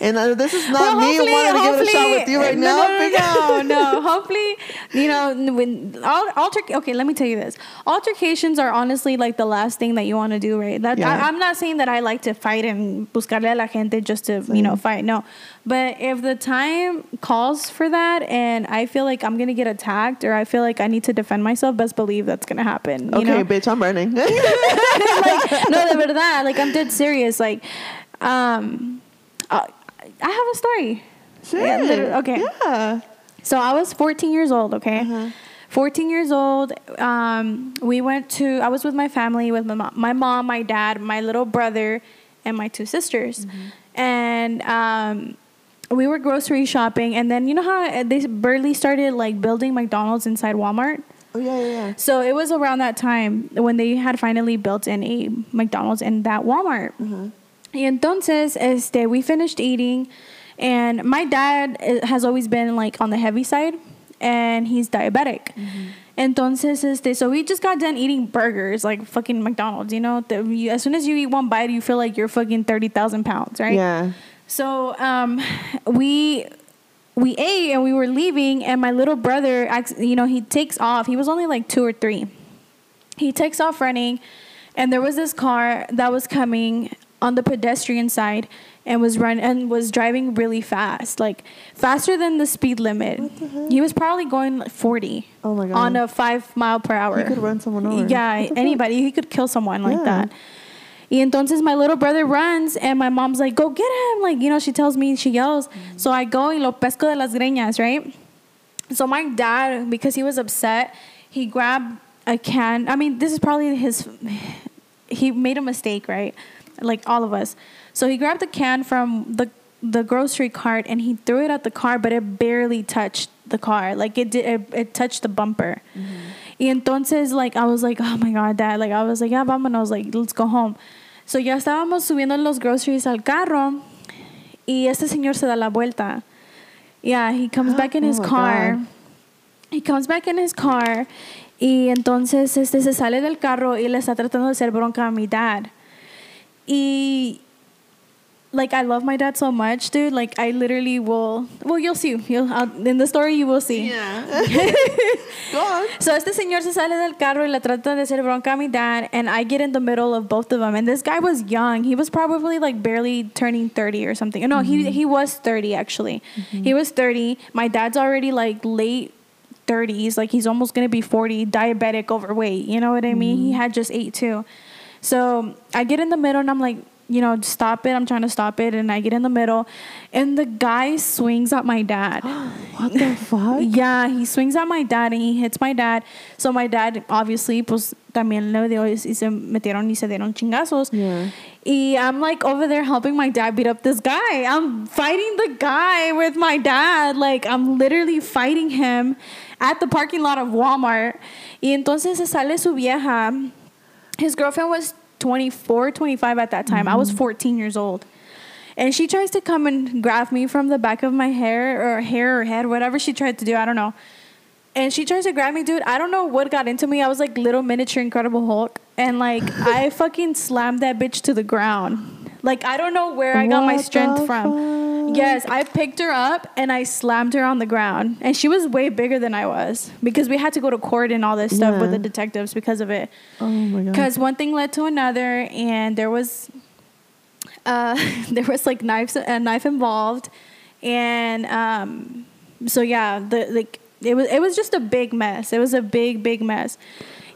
And uh, this is well, not me hopefully- wanting to give it a shot with you right no, now. No, no, no, no. Hopefully, you know, when all alter. Okay, let me tell you this: altercations are honestly like the last thing that you want to do, right? That Yeah. I, I'm not saying that I like to fight and buscarle a la gente just to you know fight. No, but if the time calls for that, and I feel like I'm gonna get attacked, or I feel like I need to defend myself, best believe that's gonna happen. You Okay, know? bitch, I'm running. like, no, de verdad. Like, I'm dead serious. Like, um, uh, I have a story. Yeah, literally- okay. Yeah. So I was 14 years old. Okay. Uh-huh. 14 years old. Um, we went to. I was with my family, with my mom, my mom, my dad, my little brother, and my two sisters, and um, we were grocery shopping. And then you know how they barely started like building McDonald's inside Walmart. Oh yeah, yeah, yeah. So it was around that time when they had finally built in a McDonald's in that Walmart. Y entonces, este, we finished eating, and my dad eh, has always been like on the heavy side, and he's diabetic. Entonces, este, so we just got done eating burgers, like fucking McDonald's, you know? The, you, as soon as you eat one bite, you feel like you're fucking 30,000 pounds, right? Yeah. So um, we we ate and we were leaving, and my little brother, you know, he takes off. He was only like two or three. He takes off running, and there was this car that was coming on the pedestrian side and was run and was driving really fast, like faster than the speed limit. He was probably going like 40 Oh my god. on a five mile per hour. He could run someone over. Yeah, the anybody. He could kill someone like Yeah. that. Y entonces my little brother runs and my mom's like, go get him. Like, you know, she tells me, she yells. Mm-hmm. So I go y lo pesco de las greñas, right? So my dad, because he was upset, he grabbed a can. I mean, this is probably his, he made a mistake, right? Like all of us. So he grabbed the can from the the grocery cart and he threw it at the car, but it barely touched the car. Like it did, it, it touched the bumper. Mm-hmm. Y entonces, like, I was like, oh my God, dad. Like, I was like, yeah, vámonos. Like, let's go home. So ya estábamos subiendo los groceries al carro y este señor se da la vuelta. Yeah, he comes back in Oh his my car. God. He comes back in his car y entonces este se sale del carro y le está tratando de hacer bronca a mi dad. Y like I love my dad so much, dude. Like I literally will. Well, you'll see. You'll I'll, in the story you will see. Yeah. Go on. So este señor se sale del carro y le trata de hacer bronca a mi dad, and I get in the middle of both of them. And this guy was young. He was probably like barely turning 30 or something. No, he mm-hmm. he was 30 actually. Mm-hmm. He was 30. My dad's already like late 30s, like he's almost gonna be 40, diabetic, overweight. You know what I mean? He mm-hmm. had just ate too. So I get in the middle and I'm like, you know, stop it. I'm trying to stop it. And I get in the middle and the guy swings at my dad. What the fuck? Yeah, he swings at my dad and he hits my dad. So my dad, obviously, pues también le dio y se metieron y se dieron chingazos. Yeah. Y I'm like over there helping my dad beat up this guy. I'm fighting the guy with my dad. Like, I'm literally fighting him at the parking lot of Walmart. Y entonces se sale su vieja. His girlfriend was 24, 25 at that time. I was mm-hmm. 14 years old. And she tries to come and grab me from the back of my hair or hair or head, whatever she tried to do. I don't know. And she tries to grab me, dude. I don't know what got into me. I was like little miniature Incredible Hulk. And like, I fucking slammed that bitch to the ground. Like, I don't know where I got my strength from. fuck? Yes, I picked her up and I slammed her on the ground. And she was way bigger than I was because we had to go to court and all this stuff with the detectives because of it. Oh my god. Because one thing led to another, and there was, uh, there was like knives, a knife involved, and um, so yeah, the like it was it was just a big mess. It was a big big mess.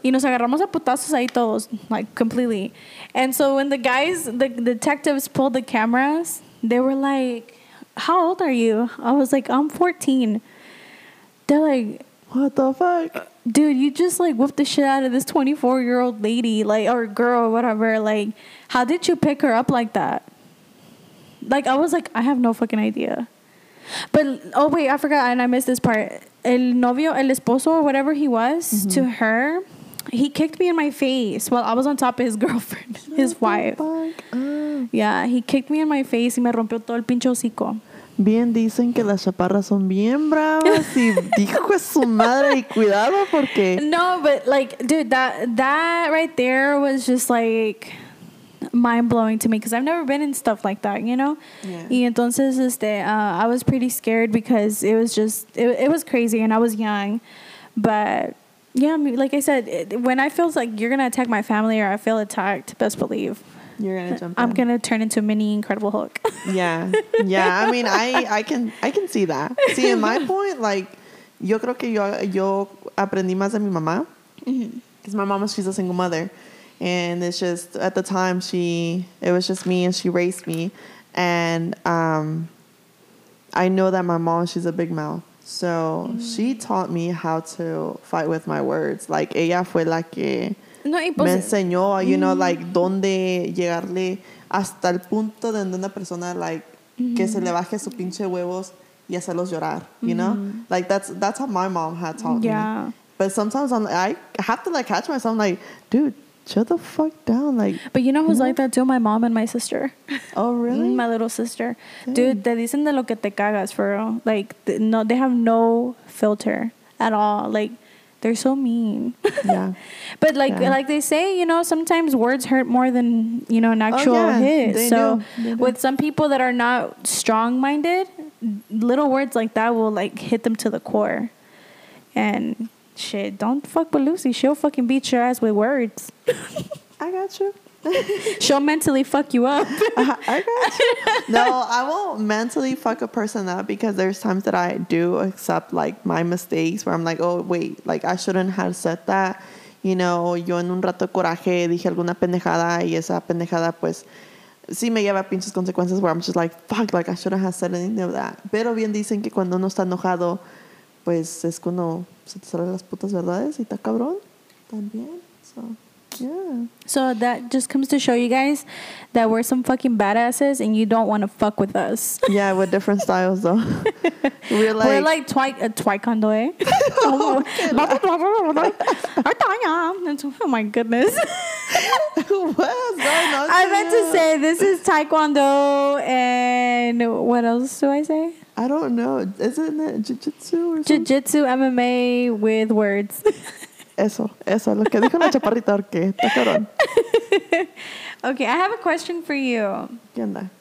Y nos agarramos a putazos ahí todos, like completely. And so when the guys, the detectives pulled the cameras, they were like, "How old are you?" I was like, "I'm 14." They're like, What the fuck? dude, you just like whooped the shit out of this 24 year old lady, like, or girl, or whatever. Like, how did you pick her up like that? Like, I was like, I have no fucking idea. But, oh, wait, I forgot, and I missed this part. El novio, el esposo, or whatever he was mm-hmm. to her, he kicked me in my face while I was on top of his girlfriend, his wife. Fuck. Ah. Yeah, he kicked me in my face y me rompió todo el pinche hocico. Bien dicen que las chaparras son bien bravas y dijo que su madre y cuidado porque No, but like, dude, that that right there was just like mind blowing to me because I've never been in stuff like that, you know. Yeah. Y entonces, este, uh, I was pretty scared because it was just it, it was crazy and I was young, but yeah, I mean, like I said, it, when I feel like you're gonna attack my family or I feel attacked, best believe you're gonna jump. I'm gonna turn into a mini Incredible Hulk. Yeah, yeah. I mean, I I can I can see that. See, in my point, like, yo creo que yo yo aprendí más de mi mamá. Because my mama, she's a single mother, and it's just at the time she it was just me and she raised me, and um, I know that my mom she's a big mouth. So she mm. taught me how to fight with my words. Like ella fue la que no, me enseñó, you know, mm. like, dónde llegarle hasta el punto de donde una persona, like, que se le mm-hmm. baje su pinche huevos y hacerlos llorar, you know? Mm-hmm. Like, that's that's how my mom had taught Yeah. me. But sometimes I'm, I have to, like, catch myself, I'm like, dude, shut the fuck down. Like, but you know who's like that too? My mom and my sister. oh, mm, really? My little sister. Dang. Dude, te dicen de lo que te cagas for real. Like, th- no, they have no filter at all. Like, they're so mean. yeah. but like, Yeah. like they say, you know, sometimes words hurt more than you know an oh, actual Oh, yeah, hit. they so do, do. with some people that are not strong-minded, little words like that will like hit them to the core. And shit, don't fuck with Lucy. She'll fucking beat your ass with words. I got you. She'll mentally fuck you up. I got you. No, I won't mentally fuck a person up because there's times that I do accept like my mistakes where I'm like, oh wait, like I shouldn't have said that. You know, yo en un rato de coraje dije alguna pendejada y esa pendejada pues sí me lleva a pinches consecuencias where I'm just like, fuck, like I shouldn't have said anything of that. Pero bien dicen que cuando uno está enojado, pues es cuando se te salen las putas verdades y está cabrón también. So, yeah. So that just comes to show you guys that we're some fucking badasses and you don't want to fuck with us. Yeah, with different styles though. We're like, we're like twi uh, taekwondo, eh? oh, my goodness. I meant to say this is taekwondo and what else do I say? I don't know. Isn't it jiu-jitsu or something? Jiu-jitsu MMA with words. Eso, eso, lo que dijo la chaparrita, porque está cabrón. okay, I have a question for you. ¿Qué onda?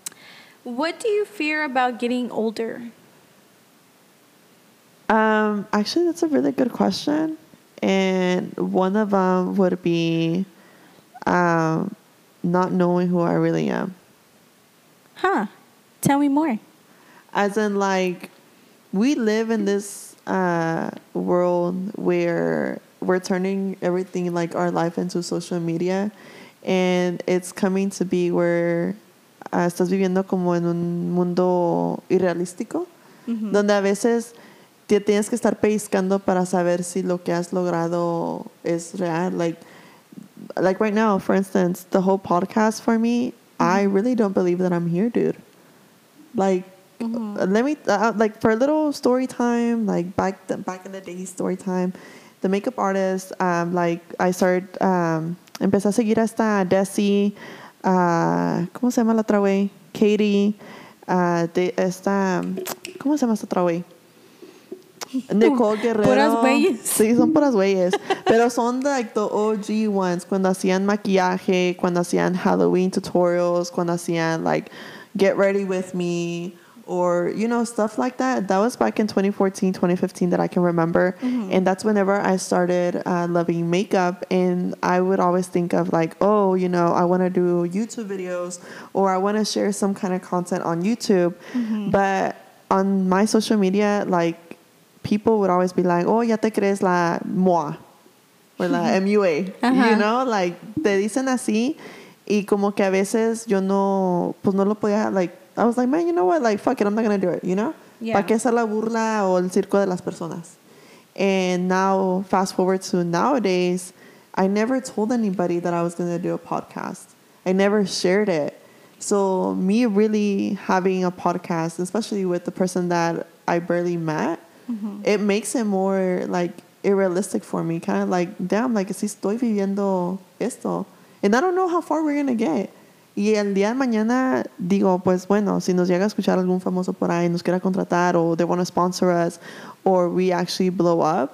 What do you fear about getting older? Um, actually, that's a really good question. And one of them would be um, not knowing who I really am. Huh. Tell me more. As in, like, we live in this uh, world where we're turning everything like our life into social media, and it's coming to be where uh, estás viviendo como en un mundo irrealístico, donde a veces te tienes que estar pellizcando para saber si lo que has logrado es real. Like, like right now, for instance, the whole podcast for me, I really don't believe that I'm here, dude. Like, uh, let me uh, like for a little story time, like back the, back in the day, story time. The makeup artist, um, like I started, um, empecé a seguir esta Desi, uh, ¿cómo se llama la otra güey? Katie, uh, de esta, ¿cómo se llama esta otra güey? Nicole Guerrero. Puras güeyes. Sí, son puras güeyes. Pero son like the OG ones. Cuando hacían maquillaje, cuando hacían Halloween tutorials, cuando hacían like get ready with me or you know stuff like that. That was back in 2014, 2015 that I can remember. Mm-hmm. And that's whenever I started uh, loving makeup and I would always think of like, oh, you know, I want to do YouTube videos or I want to share some kind of content on YouTube. Mm-hmm. But on my social media like people would always be like, oh, ya te crees la MOA or la MUA, Ajá. you uh-huh. know, like te dicen así y como que a veces yo no, pues no lo podía, like, I was like, man, you know what, like, fuck it, I'm not gonna do it, you know? Yeah. ¿Para qué hacer la burla o el circo de las personas? And now, fast forward to nowadays, I never told anybody that I was gonna do a podcast. I never shared it. So me really having a podcast, especially with the person that I barely met, mm-hmm. it makes it more like irrealistic for me. Kind of like, damn, like si estoy viviendo esto. And I don't know how far we're gonna get. Y el día de mañana digo, pues bueno, si nos llega a escuchar algún famoso por ahí, nos quiera contratar, or they want to sponsor us, or we actually blow up,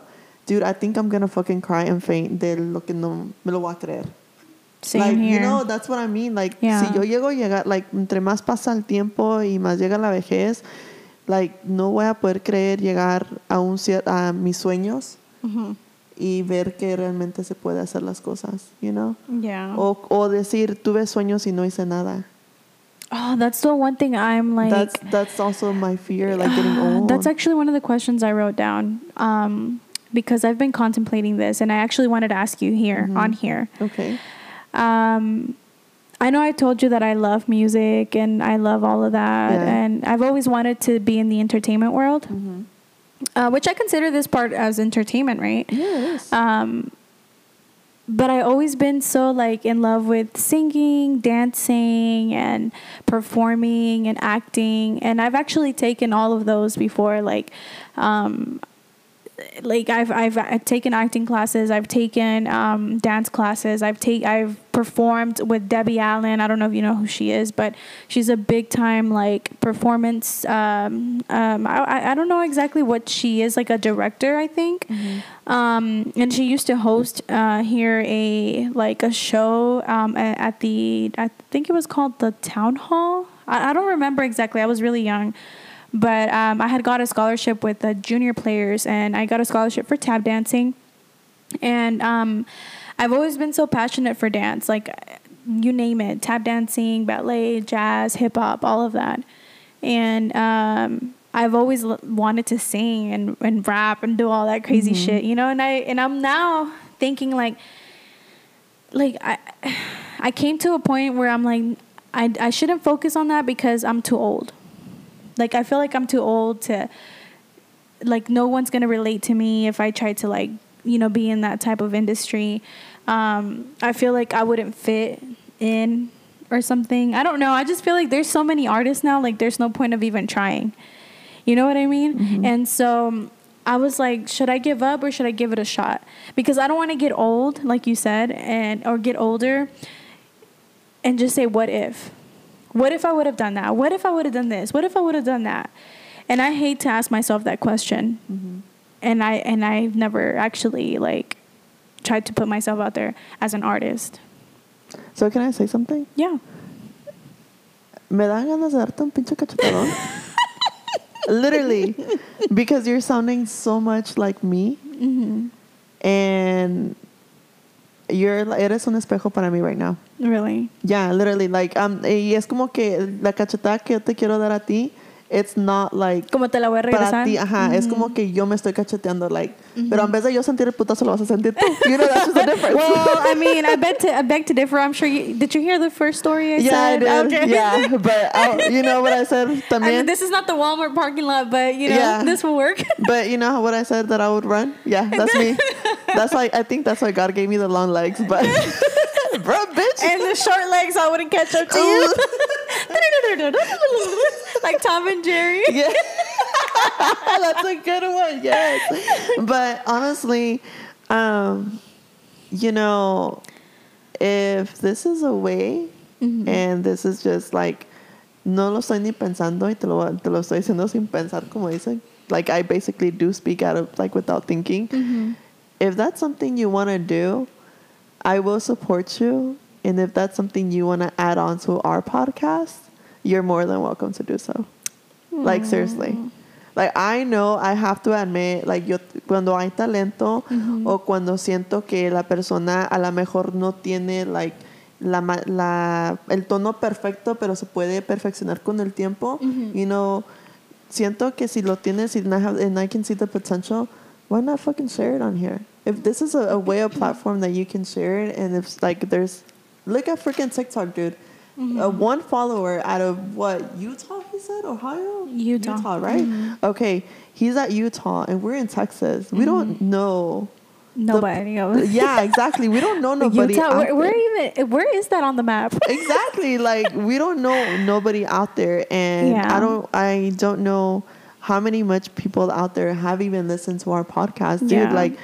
dude, I think I'm gonna fucking cry and faint de lo que no me lo voy a creer. Same like, here. You know, that's what I mean. Like, Yeah. si yo llego a llegar, like, entre más pasa el tiempo y más llega la vejez, like, no voy a poder creer llegar a un a mis sueños. Y ver que realmente se puede hacer las cosas, you know? Yeah. O, o decir, tuve sueños y no hice nada. oh, that's the one thing I'm like. that's that's also my fear, like getting old. That's actually one of the questions I wrote down. Um, because I've been contemplating this, and I actually wanted to ask you here Mm-hmm. on here. okay. Um, I know I told you that I love music and I love all of that, Yeah. and I've always wanted to be in the entertainment world, Mhm. Uh, which I consider this part as entertainment, right? Yeah, is. Um, but I always been so like in love with singing, dancing, and performing and acting, and I've actually taken all of those before, like. Um, like I've, I've I've taken acting classes, I've taken um, dance classes, I've take I've performed with Debbie Allen. I don't know if you know who she is, but she's a big time like performance. Um, um, I I- don't know exactly what she is, like a director, I think. Um, and she used to host uh, here a like a show um, at the I think it was called the Town Hall. I, I don't remember exactly. I was really young. But um, I had got a scholarship with the junior players, and I got a scholarship for tap dancing. And um, I've always been so passionate for dance, like you name it tap dancing, ballet, jazz, hip hop, all of that. And um, I've always l- wanted to sing and, and rap and do all that crazy shit, you know. And I and I'm now thinking like, like I, I came to a point where I'm like, I I shouldn't focus on that because I'm too old. Like I feel like I'm too old to like no one's gonna relate to me if I try to like you know be in that type of industry. Um, I feel like I wouldn't fit in or something. I don't know. I just feel like there's so many artists now. Like there's no point of even trying. You know what I mean? And so um, I was like, should I give up or should I give it a shot? Because I don't want to get old, like you said, and or get older and just say, what if? What if I would have done that? What if I would have done this? What if I would have done that? And I hate to ask myself that question. And I and I've never actually like tried to put myself out there as an artist. So can I say something? Yeah. Me dan ganas de darte un pinche cachetadón. Literally, because you're sounding so much like me, hmm and you're eres un espejo para mí right now. Really. Yeah, literally, like, um, y es como que la cachetada que yo te quiero dar a ti it's not like Como te la voy a para regresar. ti, ajá, es como mm. que yo me estoy cacheteando, like, mm-hmm. pero en vez de yo sentir el putazo, lo vas a sentir tú. You know, that's just the difference. Well, I mean, I beg to I beg to differ. I'm sure you did. You hear the first story I yeah, I said? did. Okay. Yeah, but I, oh, you know what I said I también. mean, this is not the Walmart parking lot, but you know, Yeah. this will work. but you know what I said that I would run? Yeah, that's me. That's like I think that's why God gave me the long legs, but bro, bitch. and the short legs, I wouldn't catch up to you. like Tom and Jerry. Yeah. That's a good one. Yes. But honestly, um, you know, if this is a way and this is just like no lo estoy ni pensando y te lo, te lo estoy diciendo sin pensar como dicen. Like I basically do speak out of like without thinking. If that's something you want to do, I will support you. And if that's something you want to add on to our podcast, you're more than welcome to do so. Like seriously. Like I know I have to admit, like yo cuando hay talento o cuando siento que la persona a lo mejor no tiene like la, la el tono perfecto, pero se puede perfeccionar con el tiempo, you know, siento que si lo tienes and I, have, and I can see the potential, why not fucking share it on here? If this is a, a way, a platform that you can share it, and if like there's, look at freaking TikTok, dude. Uh, one follower out of what Utah? He said Ohio, Utah. Utah, right? Okay, he's at Utah, and we're in Texas. We don't know. Nobody. else. Yeah, exactly. We don't know nobody. Utah. out Where, where even? Where is that on the map? exactly like we don't know nobody out there and Yeah. i don't i don't know how many much people out there have even listened to our podcast dude Yeah. like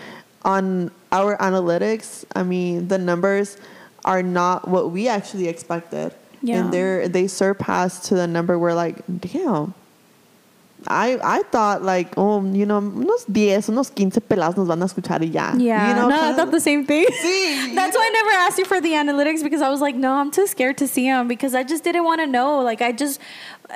on our analytics i mean the numbers are not what we actually expected Yeah. and they're they surpassed to the number we're like damn I, I thought like, oh, you know, unos 10, unos 15 pelados nos van a escuchar y ya. Yeah. You know, no, I thought the same thing. Sí, That's why I never asked you for the analytics because I was like, no, I'm too scared to see them because I just didn't want to know. Like, I just,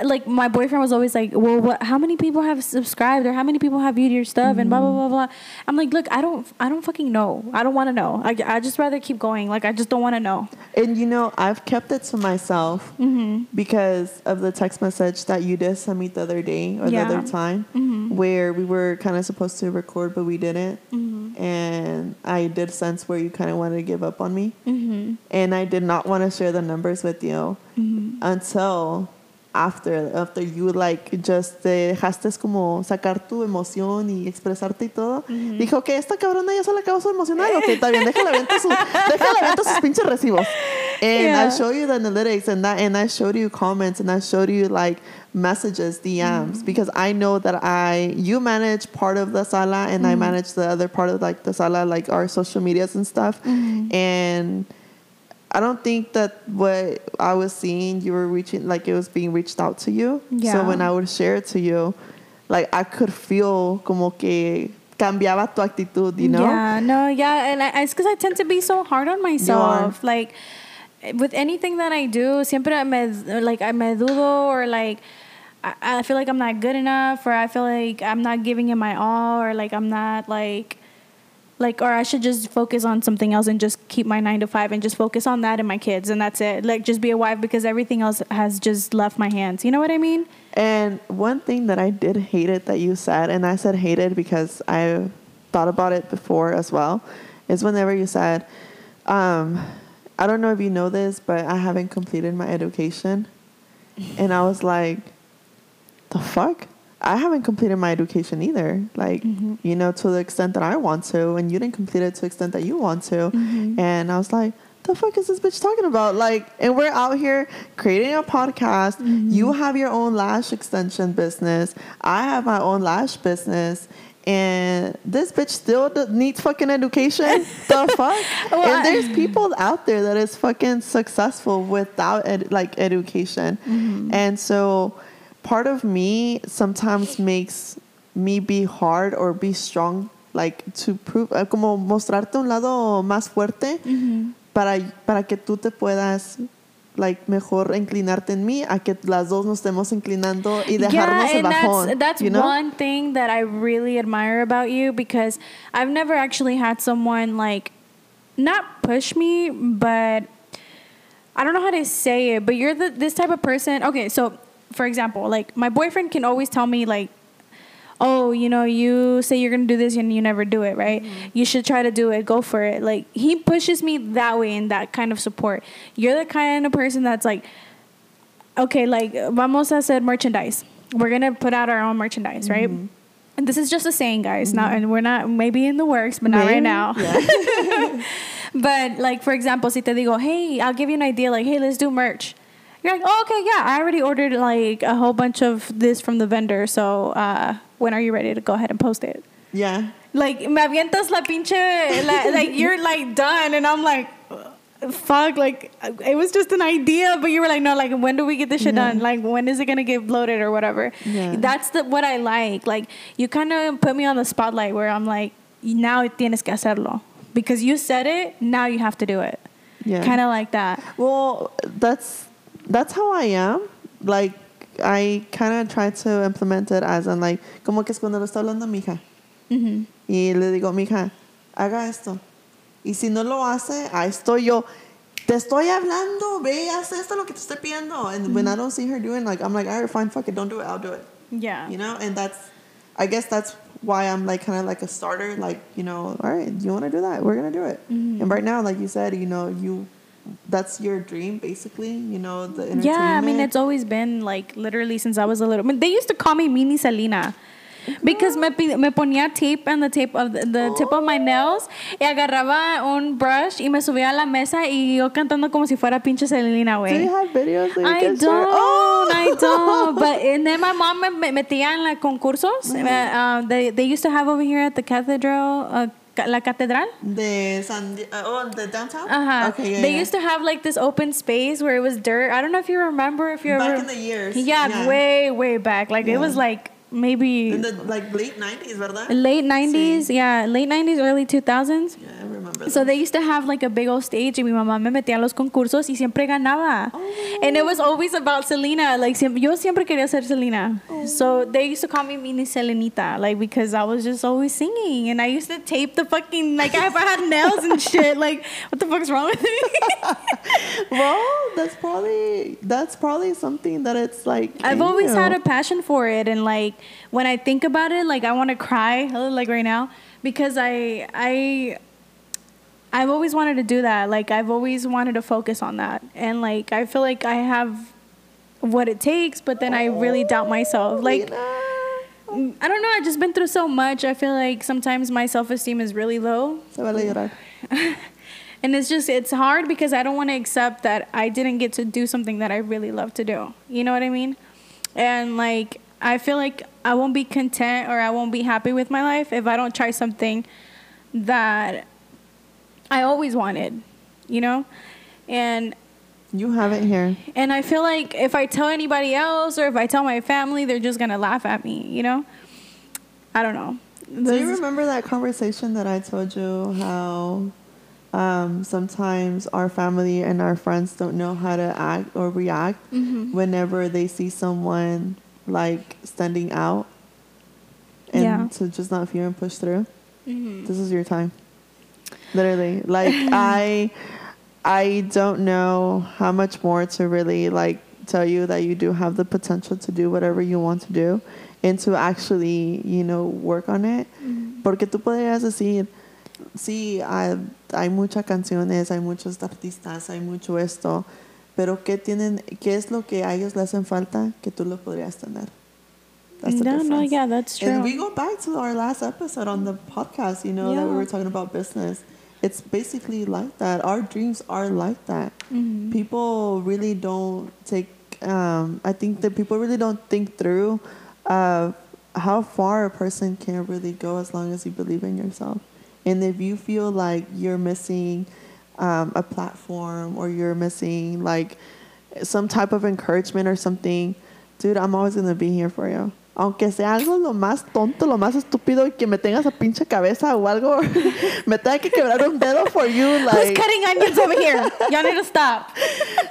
like, my boyfriend was always like, well, what, how many people have subscribed or how many people have viewed your stuff and blah, blah, blah, blah. I'm like, look, I don't, I don't fucking know. I don't want to know. I, I just rather keep going. Like, I just don't want to know. And you know, I've kept it to myself Mm-hmm. because of the text message that you did send me the other day or Yeah. the other time Mm-hmm. where we were kind of supposed to record, but we didn't. Mm-hmm. And I did sense where you kind of wanted to give up on me. Mm-hmm. And I did not want to share the numbers with you Mm-hmm. until after after you like just te dejaste como sacar tu emoción y expresarte y todo. Mm-hmm. Dijo que esta cabrona ya se le acabó su emocional. Ok, está bien, déjala avienta sus, déjala sus pinches recibos. And Yeah. I show you the analytics and that and I showed you comments and I showed you like messages, DMs Mm-hmm. because I know that I you manage part of the sala and Mm-hmm. I manage the other part of like the sala, like our social medias and stuff. Mm-hmm. And I don't think that what I was seeing, you were reaching, like it was being reached out to you. Yeah. So when I would share it to you, like I could feel como que cambiaba tu actitud, you know? Yeah, no, yeah, and I, it's because I tend to be so hard on myself. Like with anything that I do, siempre me like I me dudo or like I, I feel like I'm not good enough or I feel like I'm not giving it my all or like I'm not like like or I should just focus on something else and just keep my nine to five and just focus on that and my kids and that's it. Like just be a wife because everything else has just left my hands. You know what I mean? And one thing that I did hate it that you said, and I said hated because I thought about it before as well, is whenever you said, um, I don't know if you know this, but I haven't completed my education. And I was like, the fuck? I haven't completed my education either. Like, mm-hmm. you know, to the extent that I want to, and you didn't complete it to the extent that you want to. Mm-hmm. And I was like, the fuck is this bitch talking about? Like, and we're out here creating a podcast. Mm-hmm. You have your own lash extension business. I have my own lash business. And this bitch still needs fucking education. the fuck? Well, and there's people out there that is fucking successful without ed- like education. And so part of me sometimes makes me be hard or be strong like to prove uh, como mostrarte un lado más fuerte para para que tú te puedas like mejor inclinarte en mí a que las dos nos estemos inclinando y dejarnos el and bajón that's that's you know? one thing that I really admire about you because I've never actually had someone like not push me, but I don't know how to say it. But you're the this type of person. Okay, so for example, like my boyfriend can always tell me like, oh, you know, you say you're gonna do this and you never do it, right? Mm-hmm. You should try to do it. Go for it. Like he pushes me that way in that kind of support. You're the kind of person that's like, okay, like vamos a hacer merchandise. We're gonna put out our own merchandise, right? Mm-hmm. And this is just a saying, guys. Not, mm-hmm. and we're not maybe in the works, but not right now. yeah. But like for example, si te digo, hey, I'll give you an idea, like, hey, let's do merch. You're like, oh, okay, yeah, I already ordered like a whole bunch of this from the vendor, so uh, when are you ready to go ahead and post it? yeah. Like, me avientas la pinche, la, like you're like done, and I'm like, fuck, like it was just an idea, but you were like, no, like when do we get this shit Yeah. done? Like when is it gonna get loaded or whatever? Yeah. That's the what I like. Like you kind of put me on the spotlight where I'm like, now it tienes que hacerlo because you said it. Now you have to do it. Yeah. Kind of like that. Well, that's that's how I am. Like I kind of try to implement it as in like como que es cuando lo está hablando mi hija. Hmm y le digo mi hija haga esto y si no lo hace ahí estoy yo. Te estoy hablando ve haz esto lo que te estoy pidiendo and when I don't see her doing like I'm like all right fine fuck it don't do it I'll do it. Yeah. you know? And that's I guess that's why I'm like kind of like a starter like you know all right you want to do that? We're gonna do it. Mhm. and right now like you said you know you that's your dream basically you know the entertainment Yeah, I mean, it's always been like literally since I was a little. I mean, they used to call me Mini Selena. Because me, me ponía tape on the tape of the, the tip of my nails y agarraba un brush y me subía a la mesa y yo cantando como si fuera pinche Selena, do you have videos that you I can don't, Oh! I don't. But and then my mom me me metía en la concursos. Uh, they they used to have over here at the cathedral, uh, la catedral. the San uh, oh the downtown Uh-huh. okay yeah, they yeah. used to have like this open space where it was dirt. I don't know if you remember if you Back ever in the years, Yeah, yeah. way way back. Like it was like maybe in the like late 90s verdad late 90s. Yeah, late 90s, early 2000s. yeah I remember So that. they used to have like a big old stage y mi mamá me metía a los concursos y siempre ganaba. Oh. And it was always about Selena. Like yo siempre quería ser Selena. Oh. So they used to call me Mini Selenita like because I was just always singing and I used to tape the fucking like I had nails and shit like what the fuck's wrong with me? well that's probably that's probably something that it's like I've always you. had a passion for it and like when I think about it like I want to cry like right now because I I I've always wanted to do that like I've always wanted to focus on that and like I feel like I have what it takes but then I really doubt myself like mm, I don't know I've just been through so much I feel like sometimes my self-esteem is really low Se vale llorar. and it's just it's hard because I don't want to accept that I didn't get to do something that I really love to do. You know what I mean? And like I feel like I won't be content or I won't be happy with my life if I don't try something that I always wanted, you know? And You have it here. and I feel like if I tell anybody else or if I tell my family, they're just going to laugh at me, you know? I don't know. Do you remember that conversation that I told you how um, sometimes our family and our friends don't know how to act or react Mhm. whenever they see someone like standing out and Yeah. to just not fear and push through? Mhm. This is your time. Literally. Like I I don't know how much more to really like tell you that you do have the potential to do whatever you want to do and to actually, you know, work on it. Porque tú podrías decir, sí, hay, hay muchas canciones, hay muchos artistas, hay mucho esto, pero ¿qué tienen, qué es lo que a ellos les hacen falta que tú lo podrías tener? That's the No, no, yeah, that's true. And we go back to our last episode on the podcast, you know, that we were talking about business. It's basically like that. Our dreams are like that. Mhm. People really don't take, um, I think that people really don't think through of how far a person can really go as long as you believe in yourself. And if you feel like you're missing um, a platform or you're missing like some type of encouragement or something, dude, I'm always going to be here for you. Aunque sea algo lo más tonto, lo más estúpido y que me tengas a pinche cabeza o algo, me tenga que quebrar un dedo for you, Who's like cutting onions over here? Y'all need to stop.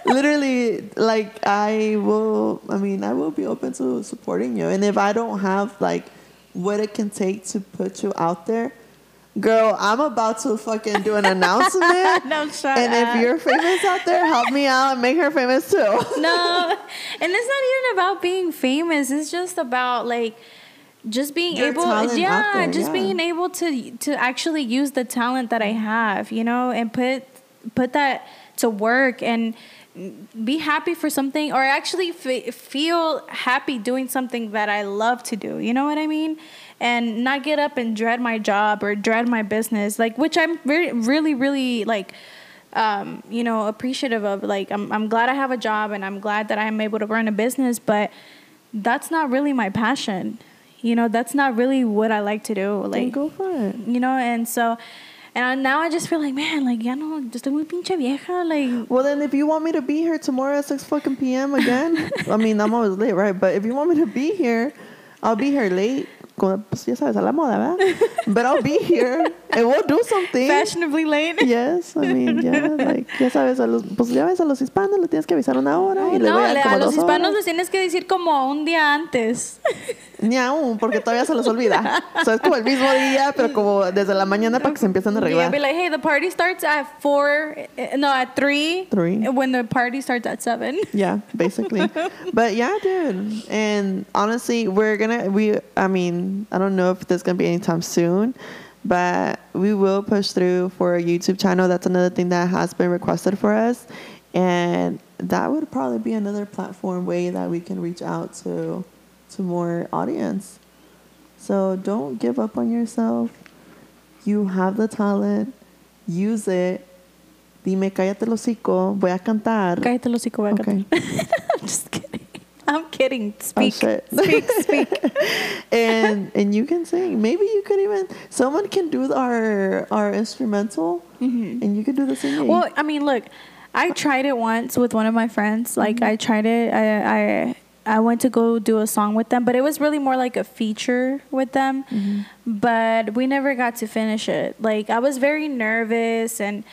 literally, like I will. I mean, I will be open to supporting you, and if I don't have like what it can take to put you out there, girl, I'm about to fucking do an announcement. No, shut and up. if you're famous out there, help me out and make her famous too. no, and it's not even about being famous. It's just about like just being Your able yeah there, just yeah. being able to to actually use the talent that i have you know and put put that to work and be happy for something or actually f- feel happy doing something that i love to do you know what i mean and not get up and dread my job or dread my business like which i'm really really like um, you know appreciative of like I'm, I'm glad i have a job and i'm glad that i'm able to run a business but that's not really my passion you know that's not really what i like to do Then like go for it. you know and so and I, now i just feel like man like ya no just muy pinche vieja like Well, then, if you want me to be here tomorrow at 6 fucking p.m. again, I mean, I'm always late, right? But if you want me to be here, I'll be here late. But I'll be here and we'll do something. fashionably late Yes, I mean, yeah, like, ya sabes, a los, pues ya ves, a los hispanos le tienes que avisar una hora y le no, le- a los hispanos horas. les tienes que decir como un día antes. Ni aún, porque todavía se los olvida. O sea, es como el mismo día, pero como desde la mañana para que se empiecen a Yeah, arreglar. be like, hey, the party starts at four, eh, no, at three. Three. When the party starts at seven. Yeah, basically. but yeah, dude. And honestly, we're gonna we I mean, I don't know if there's gonna be anytime soon, but we will push through for a YouTube channel. That's another thing that has been requested for us. And that would probably be another platform way that we can reach out to to more audience. So don't give up on yourself. You have the talent. Use it. Dime, cállate el hocico. Voy a cantar. Cállate los hocico, voy a Okay. cantar. I'm just kidding. I'm kidding. Oh, Speak. shit. speak, speak. and and you can sing. Maybe you could even someone can do our our instrumental, and you could do the singing. Well, I mean, look, I tried it once with one of my friends. Like, Mm-hmm. I tried it. I, I I went to go do a song with them, but it was really more like a feature with them. Mm-hmm. But we never got to finish it. Like, I was very nervous and.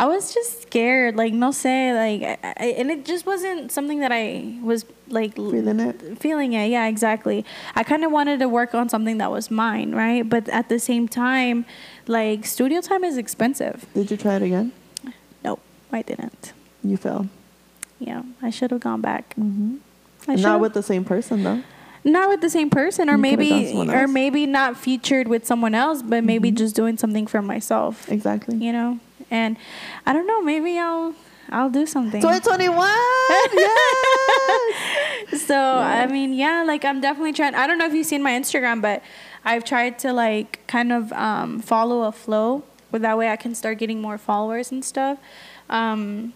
I was just scared, like no say, like, I, I, and it just wasn't something that I was like Feeling it. feeling it yeah exactly i kind of wanted to work on something that was mine right but at the same time like studio time is expensive Did you try it again? nope i didn't You failed. yeah i should have gone back Mm-hmm. I Not with the same person though. not with the same person or You maybe or maybe not featured with someone else but maybe Mhm. just doing something for myself Exactly. you know and i don't know maybe i'll i'll do something 2021. yes. so I mean, yeah, like I'm definitely trying. I don't know if you've seen my Instagram, but I've tried to like kind of um, follow a flow, where that way I can start getting more followers and stuff. Um,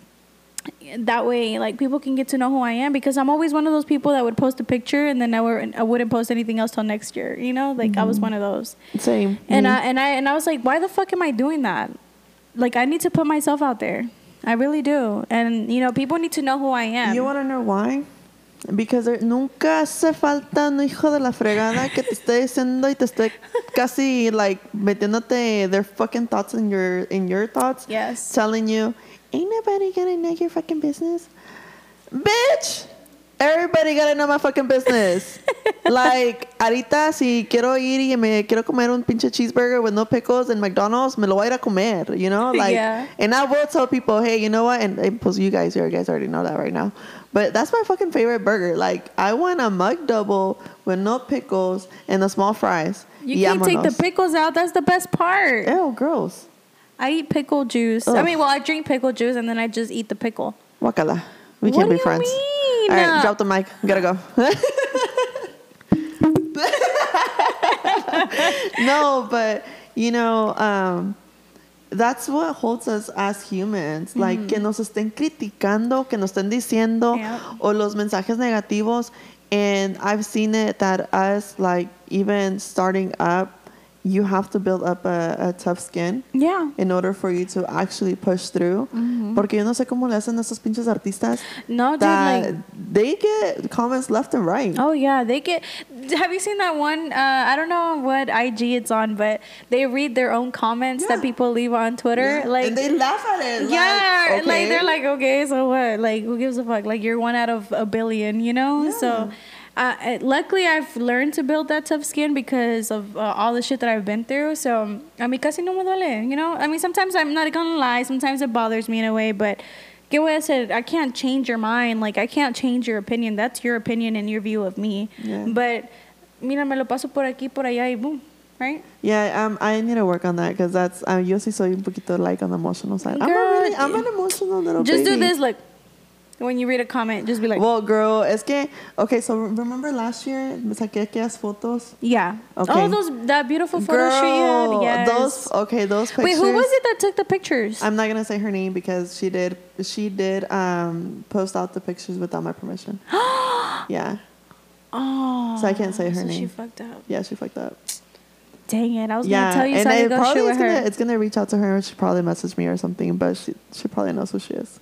that way, like people can get to know who I am because I'm always one of those people that would post a picture and then I, were, I wouldn't post anything else till next year. You know, like I was one of those. Same. And Me. I and I and I was like, why the fuck am I doing that? Like I need to put myself out there. I really do. And you know, people need to know who I am. You want to know why? Because there, nunca hace falta un hijo de la fregada que te esté diciendo y te esté casi like metiéndote their fucking thoughts in your in your thoughts. Yes. Telling you, ain't nobody gonna know your fucking business. Bitch! Everybody gotta know my fucking business. like, ahorita si quiero ir y me quiero comer un pinche cheeseburger with no pickles in McDonald's, me lo voy a ir a comer, you know? Like, Yeah. and I will tell people, hey, you know what? And, and pues you guys, you guys already know that right now. But that's my fucking favorite burger. Like, I want a McDouble with no pickles and the small fries. You can't take the pickles out. That's the best part. Ew, gross. I eat pickle juice. I mean, well, I drink pickle juice and then I just eat the pickle. Wakala. We What can't do be friends. mean? All right, drop the mic. Gotta go. no, but you know, um, that's what holds us as humans. Like que nos estén criticando, que nos estén diciendo, o los mensajes negativos. And I've seen it that us, like even starting up, you have to build up a, a tough skin Yeah. in order for you to actually push through. Porque yo no sé cómo le hacen esos pinches artistas No, dude, that like, they get comments left and right. oh yeah, they get. Have you seen that one? Uh, I don't know what IG it's on, but they read their own comments Yeah. that people leave on Twitter. Yeah, Like, and they laugh at it. yeah, like, like they're like, okay, so what? Like, who gives a fuck? Like, you're one out of a billion, you know? So, uh, luckily, I've learned to build that tough skin because of uh, all the shit that I've been through. So, a mí casi no me duele, you know? I mean, sometimes I'm not gonna lie, sometimes it bothers me in a way, but get voy I said. I can't change your mind. Like, I can't change your opinion. That's your opinion and your view of me. Yeah. But, mira, me lo paso por aquí, por allá, y boom, right? Yeah, um, I need to work on that because that's uh, yo sí soy un poquito like on the emotional side. I'm a Girl, really, I'm an emotional little Just do this, like, when you read a comment, just be like, Well, girl, es que okay. So remember last year me saqué aquellas fotos. yeah. Okay. Oh, those, that beautiful photo shoot you Girl, had. Yes. those okay. Those pictures. Wait, who was it that took the pictures? I'm not gonna say her name because she did. She did um, post out the pictures without my permission. yeah, oh. so I can't say her so She fucked up. yeah, she fucked up. Dang it. I was Yeah, going to tell you and so I it could go probably shoot with her. gonna, it's gonna reach out to her. And she probably messaged me or something, but she she probably knows who she is.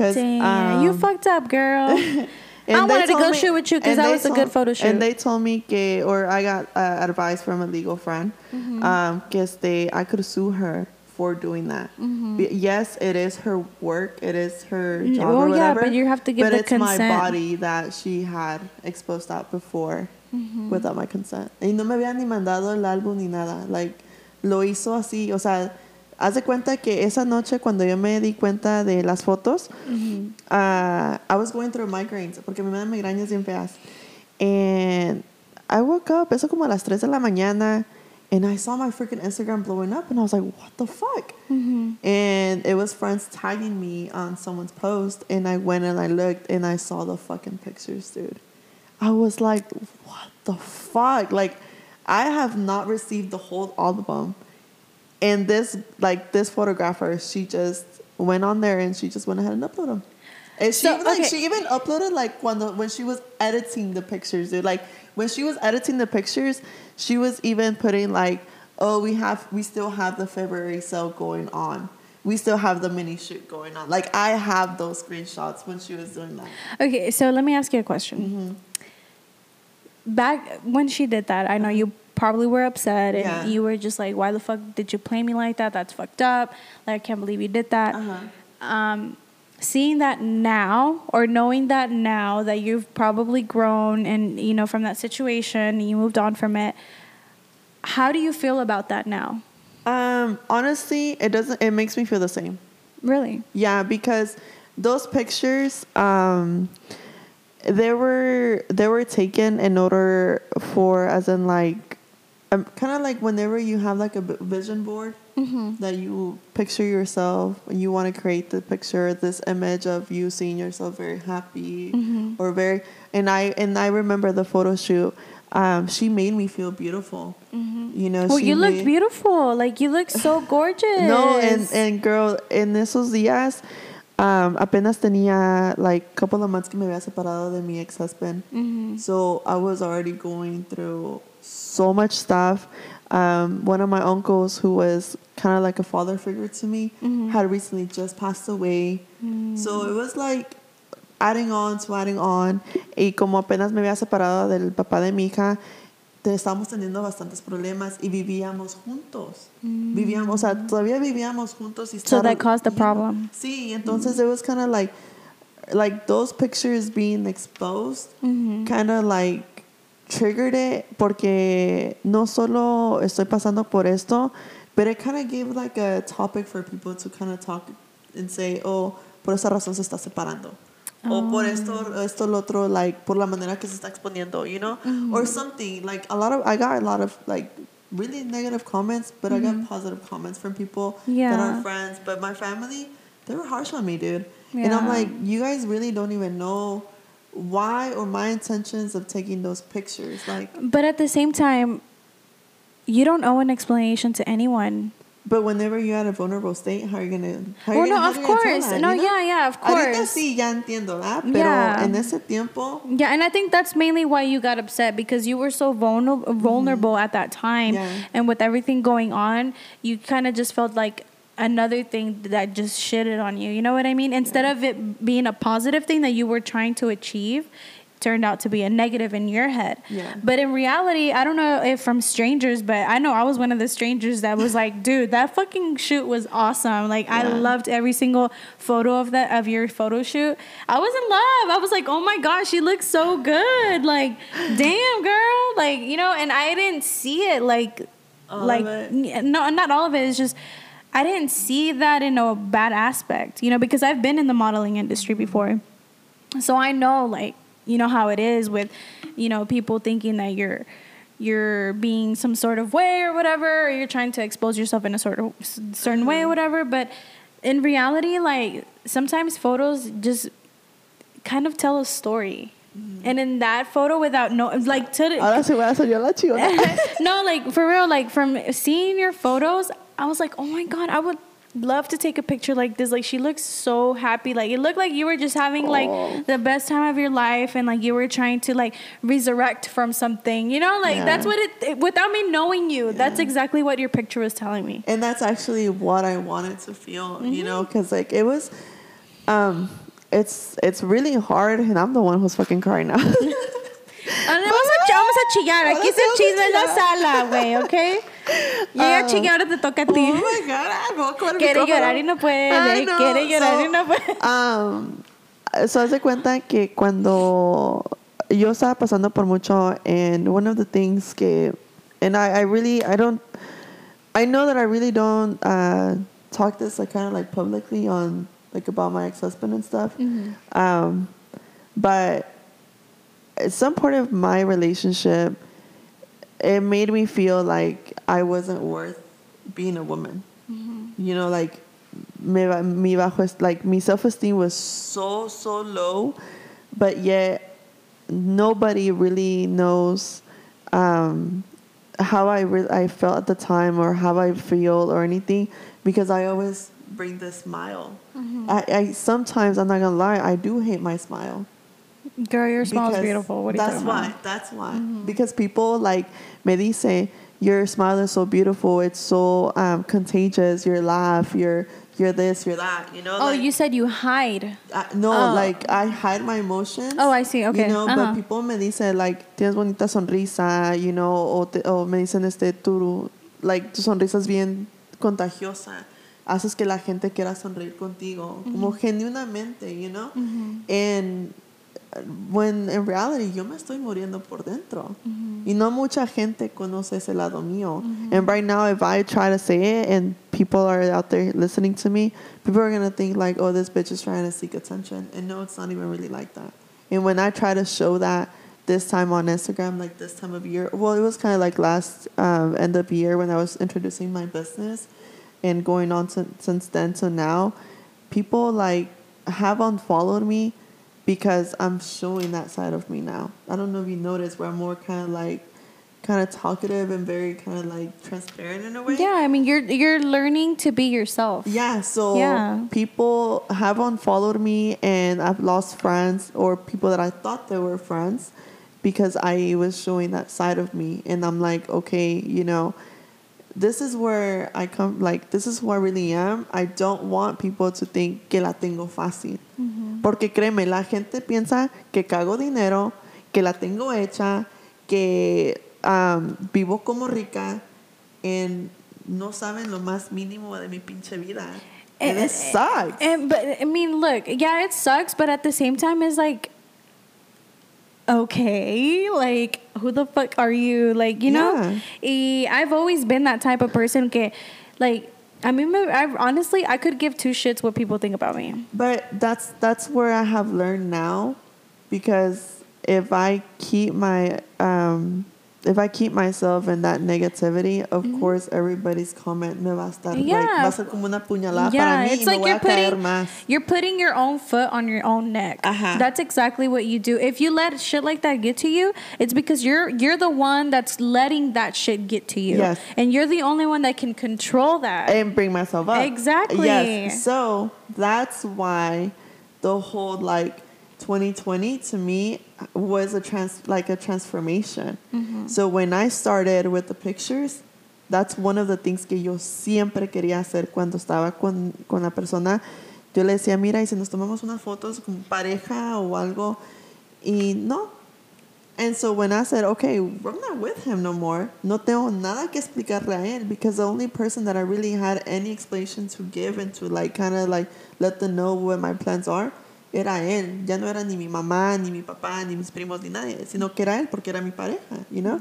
Cause you um, fucked up, girl. and I they wanted to go me- shoot with you because that they was a good photo shoot. And they told me que, or I got uh, advice from a legal friend, Mm-hmm. um, este, I could sue her for doing that. Be- Yes, it is her work, it is her job well, or yeah, but you have to give but the it's my body that she had exposed out before Mm-hmm. without my consent. Y no me había ni mandado el álbum ni nada. Like, lo hizo así, o sea, haz de cuenta que esa noche cuando yo me di cuenta de las fotos, uh, I was going through migraines porque me dan migrañas bien feas. And I woke up, eso como a las 3 de la mañana, and I saw my freaking Instagram blowing up, and I was like, what the fuck? And it was friends tagging me on someone's post, and I went and I looked, and I saw the fucking pictures, dude. I was like, what the fuck? Like, I have not received the whole album. And this, like, this photographer, she just went on there and she just went ahead and uploaded them. And she, So, like, okay. she even uploaded, like, when, the, when she was editing the pictures, dude. Like, when she was editing the pictures, she was even putting, like, oh, we have, we still have the February sale going on. We still have the mini shoot going on. Like, I have those screenshots when she was doing that. Okay, so let me ask you a question. Mm-hmm. Back when she did that, I know you probably were upset and Yeah. you were just like, why the fuck did you play me like that? That's fucked up. Like, I can't believe you did that. Uh-huh. Um, seeing that now or knowing that now that you've probably grown and, you know, from that situation, you moved on from it, how do you feel about that now? Um, honestly, it doesn't, it makes me feel the same. Really? Yeah, because those pictures, um, they were they were taken in order for, as in like, um, kind of like whenever you have like a vision board Mm-hmm. that you picture yourself, and you want to create the picture, this image of you seeing yourself very happy Mm-hmm. or very, and I and I remember the photo shoot. Um, she made me feel beautiful. You know, Well, you look made- beautiful. Like, you look so gorgeous. no, and, and girl, en esos días, um, apenas tenía like a couple of months que me había separado de mi ex husband. Mm-hmm. So I was already going through so much stuff. Um, one of my uncles, who was kind of like a father figure to me, Mm-hmm. had recently just passed away. So it was like adding on to adding on. Y como apenas me había separado del papá de mi hija, estábamos teniendo bastantes problemas y vivíamos juntos. Vivíamos, o sea, todavía vivíamos juntos. Y Mm. So that caused the know, problem. Sí, entonces it was kind of like, like those pictures being exposed, Mm-hmm. kind of like triggered it porque no solo estoy pasando por esto, but it kind of gave like a topic for people to kind of talk and say, oh, por esa razón se está separando. O ah. por esto, esto, lo otro, like, por la manera que se está exponiendo, you know? Mm. Or something. Like, a lot of, I got a lot of, like, really negative comments, but I got mm-hmm. positive comments from people that are friends. But my family, they were harsh on me, dude. And I'm like, you guys really don't even know why or my intentions of taking those pictures. Like, But at the same time, you don't owe an explanation to anyone. but whenever you're at a vulnerable state, how are you gonna? How Well, you gonna, no, of you gonna tell course. that, No, you know? yeah, yeah, of Ahorita course. sí ya entiendo, ¿verdad? Pero Yeah. en ese tiempo, Yeah, and I think that's mainly why you got upset because you were so vulnerable vulnerable at that time Mm-hmm. Yeah. and with everything going on, you kind of just felt like another thing that just shitted on you. You know what I mean? Instead of it being a positive thing that you were trying to achieve, turned out to be a negative in your head. Yeah. But in reality, I don't know if from strangers, but I know I was one of the strangers that was like, dude, that fucking shoot was awesome. Like I loved every single photo of that of your photo shoot. I was in love. I was like, oh my gosh, she looks so good. Like, damn girl. Like, you know, and I didn't see it like All like no not all of it. It's just I didn't see that in a bad aspect, you know, because I've been in the modeling industry before. So I know like, you know how it is with, you know, people thinking that you're you're being some sort of way or whatever, or you're trying to expose yourself in a sort of certain way or mm-hmm. whatever, but in reality like sometimes photos just kind of tell a story. And in that photo, without no, like to Ahora sí voy a soñar la chingona. no, like for real, like from seeing your photos, I was like, oh my god, I would love to take a picture like this. Like she looks so happy. Like it looked like you were just having Aw. like the best time of your life, and like you were trying to like resurrect from something. You know, like Yeah. that's what it, it- Without me knowing you, that's exactly what your picture was telling me. and that's actually what I wanted to feel, you know, because like it was, um, it's it's really hard, and I'm the one who's fucking crying now. Vamos a, vamos a chillar. Aquí se chisme en la sala, güey, ¿ok? Yo ya Ah. chillé, ahora te toca a ti. oh my god, I voy a comer el Quiere llorar y no puede. I know. Quiere llorar y So, no puede. Um, so haz de cuenta que cuando yo estaba pasando por mucho, and one of the things que, and I, I really, I don't, I know that I really don't uh, talk this like kind of like publicly on like about my ex husband and stuff. Um, but at some point of my relationship, it made me feel like I wasn't worth being a woman. You know, like me, mi bajo, like my self esteem was so so low, but yet nobody really knows um, how I re- I felt at the time or how I feel or anything because I always bring this smile. I, I sometimes I'm not gonna lie, I do hate my smile. Girl, your smile is beautiful. What are you that's why. about? That's why. Because people like me dice, your smile is so beautiful. It's so um, contagious. Your laugh. You're you're this. You're that. You know. Oh, like, you said you hide. I, no, Oh. like I hide my emotions. Oh, I see. Okay. You know, Uh-huh. but people me dicen like tienes bonita sonrisa, you know, o, te, o me dicen este tu like tu sonrisa es bien contagiosa. Haces que la gente quiera sonreír contigo, como genuinamente, you know. And uh, when in reality yo me estoy muriendo por dentro. Y no mucha gente conoce ese lado mío. And right now if I try to say it and people are out there listening to me, people are going to think like, "Oh, this bitch is trying to seek attention." And no, it's not even really like that. And when I try to show that this time on Instagram, like this time of year, well, it was kind of like last um, end of year when I was introducing my business and going on to, since then to now, people like have unfollowed me because I'm showing that side of me now. I don't know if you noticed where I'm more kind of like kind of talkative and very kind of like transparent in a way. Yeah, I mean, you're you're learning to be yourself. Yeah, so Yeah. people have unfollowed me and I've lost friends or people that I thought they were friends because I was showing that side of me and I'm like, okay, you know, this is where I come like this is who I really am. I don't want people to think que la tengo fácil. Porque créeme, la gente piensa que cago dinero, que la tengo hecha, que um, vivo como rica and no saben lo más mínimo de mi pinche vida. And Eh, it sucks. And but I mean, look, yeah, it sucks, but at the same time, it's like, okay, like who the fuck are you? Like you know, Yeah. I've always been that type of person. Que, like, I mean, I honestly, I could give two shits what people think about me. But that's that's where I have learned now, because if I keep my um, if I keep myself in that negativity, of course everybody's comment me va a estar like Mm-hmm. Va a ser como una puñalada yeah, para mí it's like you're putting más. you're putting your own foot on your own neck. Ajá. That's exactly what you do. If you let shit like that get to you, it's because you're you're the one that's letting that shit get to you. Yes. And you're the only one that can control that. and bring myself up. Exactly. Yes. So that's why the whole like 2020 to me was a trans like a transformation. Mm-hmm. So when I started with the pictures, that's one of the things que yo siempre quería hacer cuando estaba con, con la persona. Yo le decía, mira, y si nos tomamos unas fotos como pareja o algo, y no, and so when I said, okay, I'm not with him no more, no tengo nada que explicarle a él because the only person that I really had any explanation to give and to like kind of like let them know what my plans are, era él. Ya no era ni mi mamá, ni mi papá, ni mis primos, ni nadie, sino que era él porque era mi pareja, you know?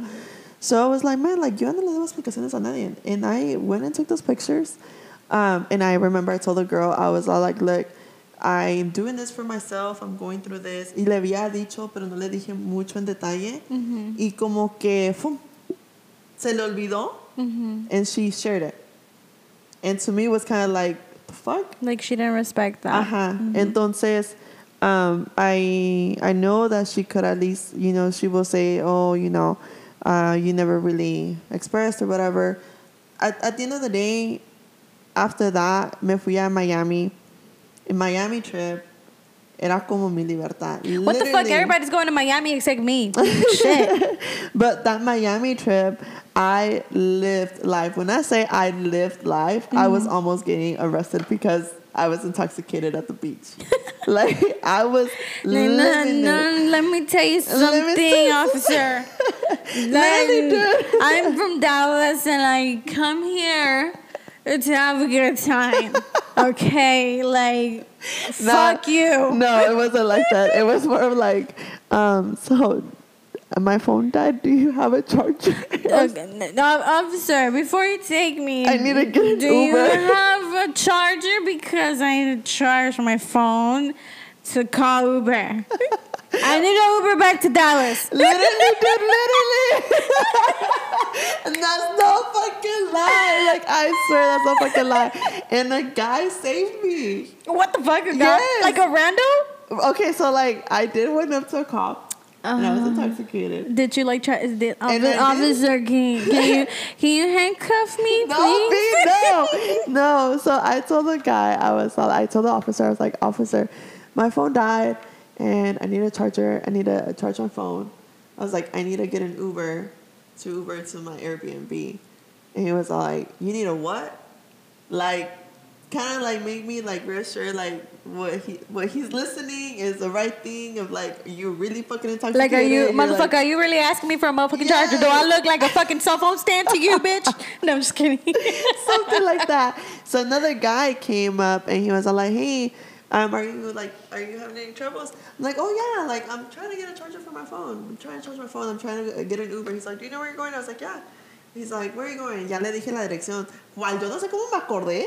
So I was like, man, like, yo no le debo explicaciones a nadie. And I went and took those pictures. Um, and I remember I told the girl, I was all like, look, I'm doing this for myself, I'm going through this. Y le había dicho, pero no le dije mucho en detalle. Y como que, ¡fum! Se le olvidó. And she shared it. And to me, it was kind of like, the fuck? Like she didn't respect that. Ajá. Entonces, um, I I know that she could at least, you know, she will say, oh, you know, uh, you never really expressed or whatever. At, at the end of the day, after that, me fui a Miami. In Miami trip, era como mi libertad. What the fuck? Everybody's going to Miami except me. Shit. But that Miami trip, I lived life. When I say I lived life, I was Mm-hmm. almost getting arrested because I was intoxicated at the beach. like I was No, living no, it. let me tell you something, tell officer. Like. I'm from Dallas and I come here to have a good time. Okay, like No, fuck you. No, it wasn't like that. It was more of like, um, so my phone died. Do you have a charger? Okay, no, officer, before you take me, I need to get an do Uber. you have a charger? Because I need to charge my phone to call Uber. I need an Uber back to Dallas. literally, dude, literally. and that's no fucking lie. Like I swear, that's no fucking lie. And the guy saved me. What the fuck? A guy? Yes. Like a rando? Okay, so like I did went up to a cop, and I was Uh-huh. intoxicated. Did you like try? Did, officer, officer can, can you can you handcuff me, No, please? me, no, no. So I told the guy, I was, I told the officer, I was like, officer, my phone died, and I need a charger. I need to charge my phone. I was like, I need to get an Uber to Uber to my Airbnb, and he was like, you need a what? Like, kind of like made me like real sure like what he what he's listening is the right thing of like you really fucking intoxicated. Like, are you, You're like- motherfucker? are you really asking me for a motherfucking charger? Do I look like a fucking cell phone stand to you, bitch? No, I'm just kidding. something like that. So another guy came up and he was all like, "Hey, um, are you like, are you having any troubles?" I'm like, "Oh yeah, like I'm trying to get a charger for my phone. I'm trying to charge my phone. I'm trying to get an Uber." He's like, "Do you know where you're going?" I was like, "Yeah." He's like, "Where are you going?" Ya le dije la dirección. Cual yo no sé cómo me acordé,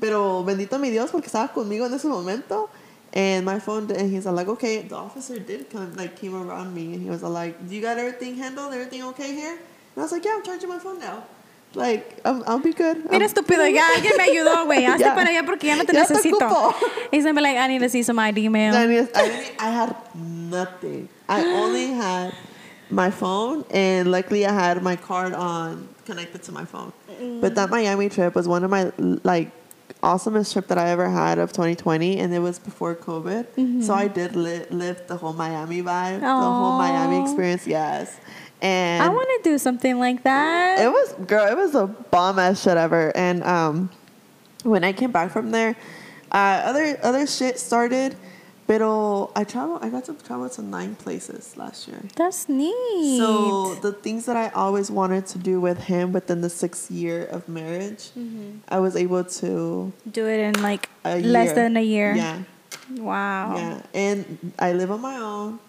pero bendito mi Dios porque estaba conmigo en ese momento. And my phone, and he's like, okay, the officer did come, like, came around me, and he was like, do you got everything handled? Everything okay here? And I was like, yeah, I'm charging my phone now. Like, I'm, I'll be good. Mira, I'm- estúpido, ya alguien me ayudó, güey. Hazte Ya. para allá porque ya no te Ya necesito. ocupo. He's gonna be like, I need to see some ID, man. I, I, had nothing. I only had my phone, and luckily I had my card on connected to my phone. Mm. But that Miami trip was one of my like awesomest trip that I ever had of 2020, and it was before COVID. So mm-hmm. I did li- live the whole Miami vibe, the whole Miami experience. Yes, and I want to do something like that. it was girl, it was a bomb ass shit ever. And um, when I came back from there, uh, other other shit started. Pero I travel. I got to travel to nine places last year. That's neat. So the things that I always wanted to do with him within the sixth year of marriage, I was able to do it in like less year. than a year. Yeah, Wow. yeah. And I live on my own.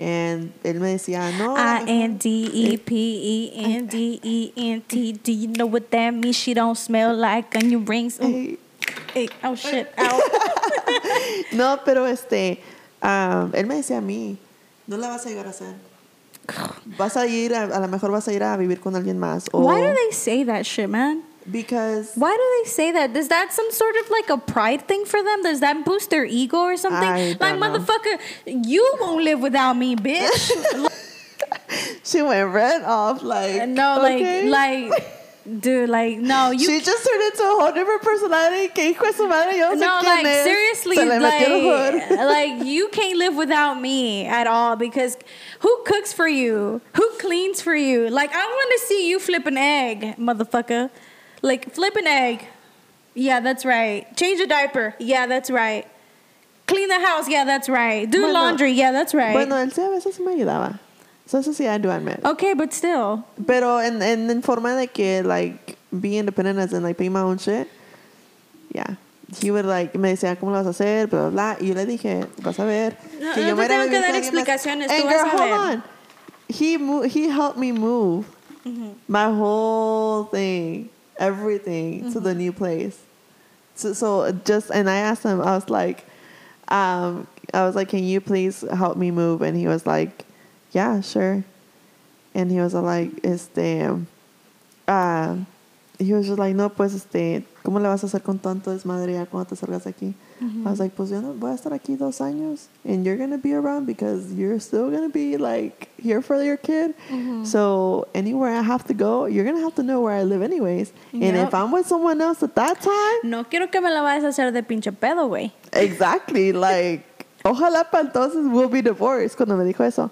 And él me decía, no. I N D E P E N D E N T. Do you know what that means? She don't smell like onion rings. Ooh, Hey, hey, oh shit. Ow. No, pero este, um, él me decía a mí, no la vas a llegar a hacer. Vas a ir, a, a lo mejor vas a ir a vivir con alguien más. O, Why do they say that shit, man? Because Why do they say that? Is that some sort of like a pride thing for them? Does that boost their ego or something? Like, know. motherfucker, you won't live without me, bitch. she went right off like, no, okay. like, like, dude, like, no, you she just turned into a whole different personality. Que hijo de su madre, yo no, sé no, quién like es. seriously, Se le metió el like, like you can't live without me at all because who cooks for you? Who cleans for you? Like I want to see you flip an egg, motherfucker. Like flip an egg. Yeah, that's right. Change a diaper. Yeah, that's right. Clean the house. Yeah, that's right. Do Bueno- laundry. Yeah, that's right. Bueno, él sí a veces sí me ayudaba. So eso sí, I do admit. okay, but still. Pero en, en, en forma de que, like, be independent as in, like, pay my own shit. Yeah. He would, like, me decía, ¿cómo lo vas a hacer? Bla, bla, bla. Y yo le dije, vas a ver. No, que no yo me te era tengo que dar con alguien más. explicaciones, And tú girl, vas a hold ver. on. He, he helped me move Mm-hmm. my whole thing, everything to the new place. So, so just and I asked him. I was like, um, I was like, can you please help me move? And he was like, yeah, sure. And he was like, este, uh, he was just like, no, pues, este, ¿cómo le vas a hacer con tanto desmadre ya cuando te salgas de aquí? I was like, pues yo no voy a estar aquí dos años, and you're gonna be around because you're still gonna be like here for your kid. So anywhere I have to go, you're gonna have to know where I live anyways. And if I'm with someone else at that time, No quiero que me la vayas a hacer de pinche pedo, güey. exactly, like, ojalá para entonces we'll be divorced cuando me dijo eso.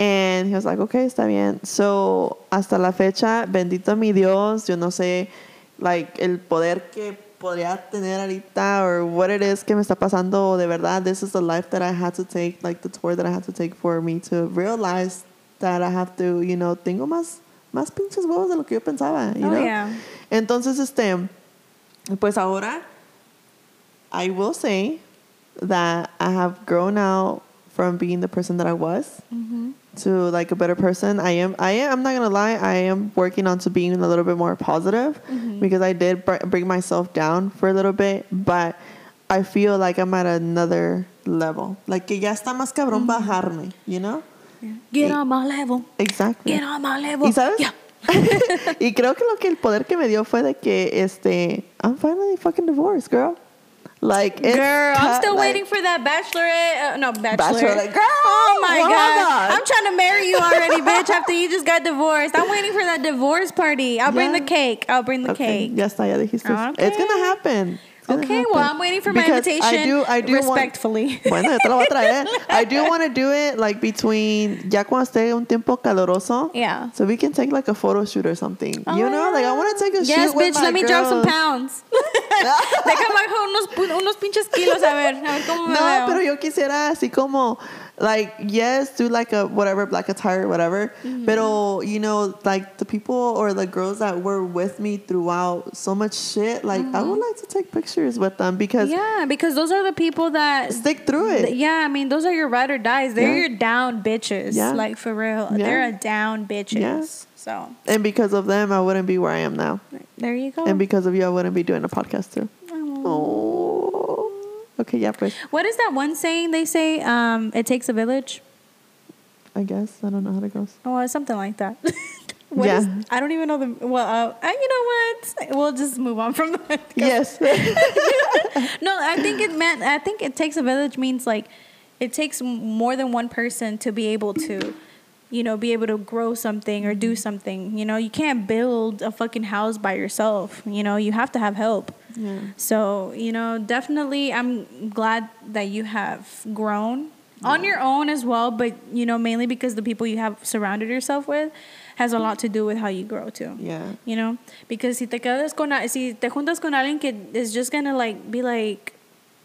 And he was like, okay, está bien. So, hasta la fecha, bendito mi Dios, yo no sé, like, el poder que podría tener ahorita or what it is que me está pasando de verdad. This is the life that I had to take, like the tour that I had to take for me to realize that I have to, you know, tengo más, más pinches huevos de lo que yo pensaba, you Oh, know? yeah. Entonces, este, pues ahora, I will say that I have grown out from being the person that I was mm-hmm. To like a better person. I am. I am. I'm not gonna lie. I am working on to being a little bit more positive mm-hmm. because I did br- bring myself down for a little bit, but I feel like I'm at another level. Like que ya está más cabrón mm-hmm. bajarme. You know? Get Y- on my level. Exactly. Get on my level. ¿Y sabes? Yeah. y creo que lo que el poder que me dio fue de que este I'm finally fucking divorced, girl. Like Girl, I'm still like- waiting for that bachelorette. Uh, no, bachelorette. Bachelorette. Girl, oh my god. I'm trying to marry you already, bitch. After you just got divorced, I'm waiting for that divorce party. I'll bring the cake. I'll bring the Okay, cake. Ya está, ya dijiste. Okay. It's gonna happen. Okay, well. I'm waiting for my Because invitation I do, I do want- respectfully. bueno, yo te lo voy a traer. I do want to do it like between ya cuando esté un tiempo caloroso. Yeah. So we can take like a photo shoot or something. Oh, you know, like I want to take a Yes, shoot with bitch, let me drop some pounds. Déjame bajar unos, unos pinches kilos a ver, a ver cómo me No, veo. pero yo quisiera así como, like, yes, do like a whatever, black attire, whatever. Mm-hmm. Pero, you know, like the people or the girls that were with me throughout so much shit, like, I would like to take pictures with them because Mm-hmm. yeah, because those are the people that stick through it. Th- Yeah, I mean, those are your ride or dies. They're Yeah. your down bitches. Yeah. Like, for real. Yeah. They're a down bitches. Yeah. So, And because of them, I wouldn't be where I am now. there you go. And because of you, I wouldn't be doing a podcast too. Oh. Okay, yeah, pues, What is that one saying they say? Um, it takes a village? I guess. I don't know how it goes. Oh, it's something like that. What Yeah. is- I don't even know the. Well, uh, uh, you know what? We'll just move on from that. Yes. No, I think it meant. I think it takes a village means like it takes more than one person to be able to, you know, be able to grow something or do mm-hmm. something. You know, you can't build a fucking house by yourself. You know, you have to have help. yeah. So you know, definitely, I'm glad that you have grown on your own as well. But you know, mainly because the people you have surrounded yourself with has a lot to do with how you grow too. Yeah. You know, because si te quedas con a- si te juntas con alguien que is just gonna like be like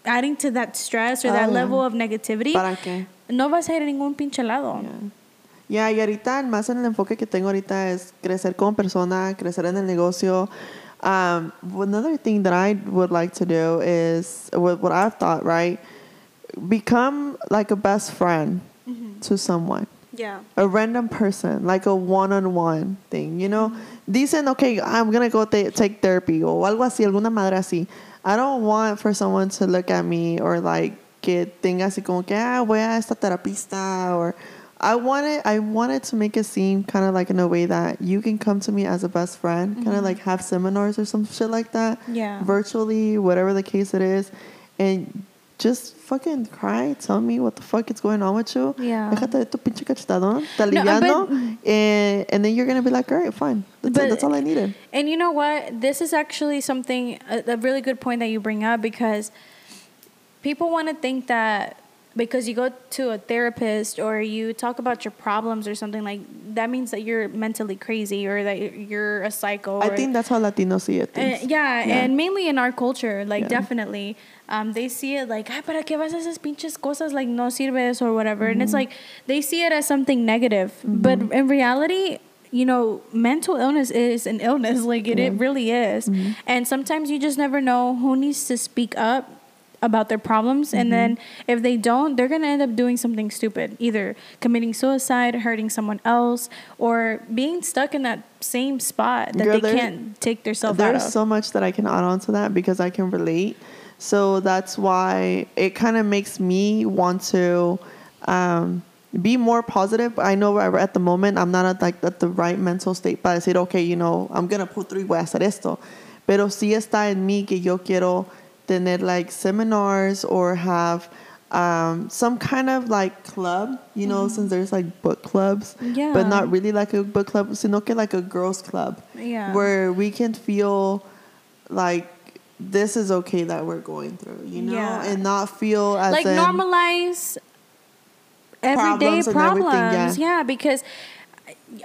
adding to that stress or Oh, that yeah. level of negativity, ¿Para qué? no vas a ir a ningún pinche lado. Ya, y ahorita más en el enfoque que tengo ahorita es crecer como persona, crecer en el negocio. Um, another thing that I would like to do is what, what I've thought, right? Become like a best friend to someone. Yeah. a random person, like a one-on-one thing, you know. Dicen, okay, I'm gonna go ta- take therapy o algo así, alguna madre así. I don't want for someone to look at me or like que tenga así como que ah voy a esta terapista or I wanted I wanted to make it seem kind of like in a way that you can come to me as a best friend, kind of mm-hmm. like have seminars or some shit like that, Yeah. virtually, whatever the case it is, and just fucking cry, tell me what the fuck is going on with you. Yeah. Déjate de tu pinche cachetadón, te No, aliviando, but- and, and then you're gonna be like, all right, fine. That's, it, But- that's all I needed. And you know what? This is actually something, a, a really good point that you bring up because people want to think that because you go to a therapist or you talk about your problems or something like that means that you're mentally crazy or that you're a psycho. I think that's how Latinos see it. Uh, things. yeah, and mainly in our culture, like Yeah. definitely, um, they see it like, ay, ¿para qué vas a esas pinches cosas? Like, no sirves or whatever. And Mm-hmm. it's like, they see it as something negative. But in reality, you know, mental illness is an illness. Like, it, it really is. Mm-hmm. And sometimes you just never know who needs to speak up about their problems and then if they don't they're going to end up doing something stupid either committing suicide hurting someone else or being stuck in that same spot that Girl, they can't take themselves out of There's so much that I can add on to that because I can relate. So that's why it kind of makes me want to um, be more positive. I know at the moment I'm not at, like at the right mental state para decir, okay, you know, I'm gonna put y voy a hacer esto. Pero sí está en mí que yo quiero tener like seminars or have um, some kind of like club, you know, since there's like book clubs, Yeah. but not really like a book club, sino que like a girls club Yeah. where we can feel like this is okay that we're going through, you know, Yeah. and not feel as like normalize everyday Problems problems. yeah. yeah. because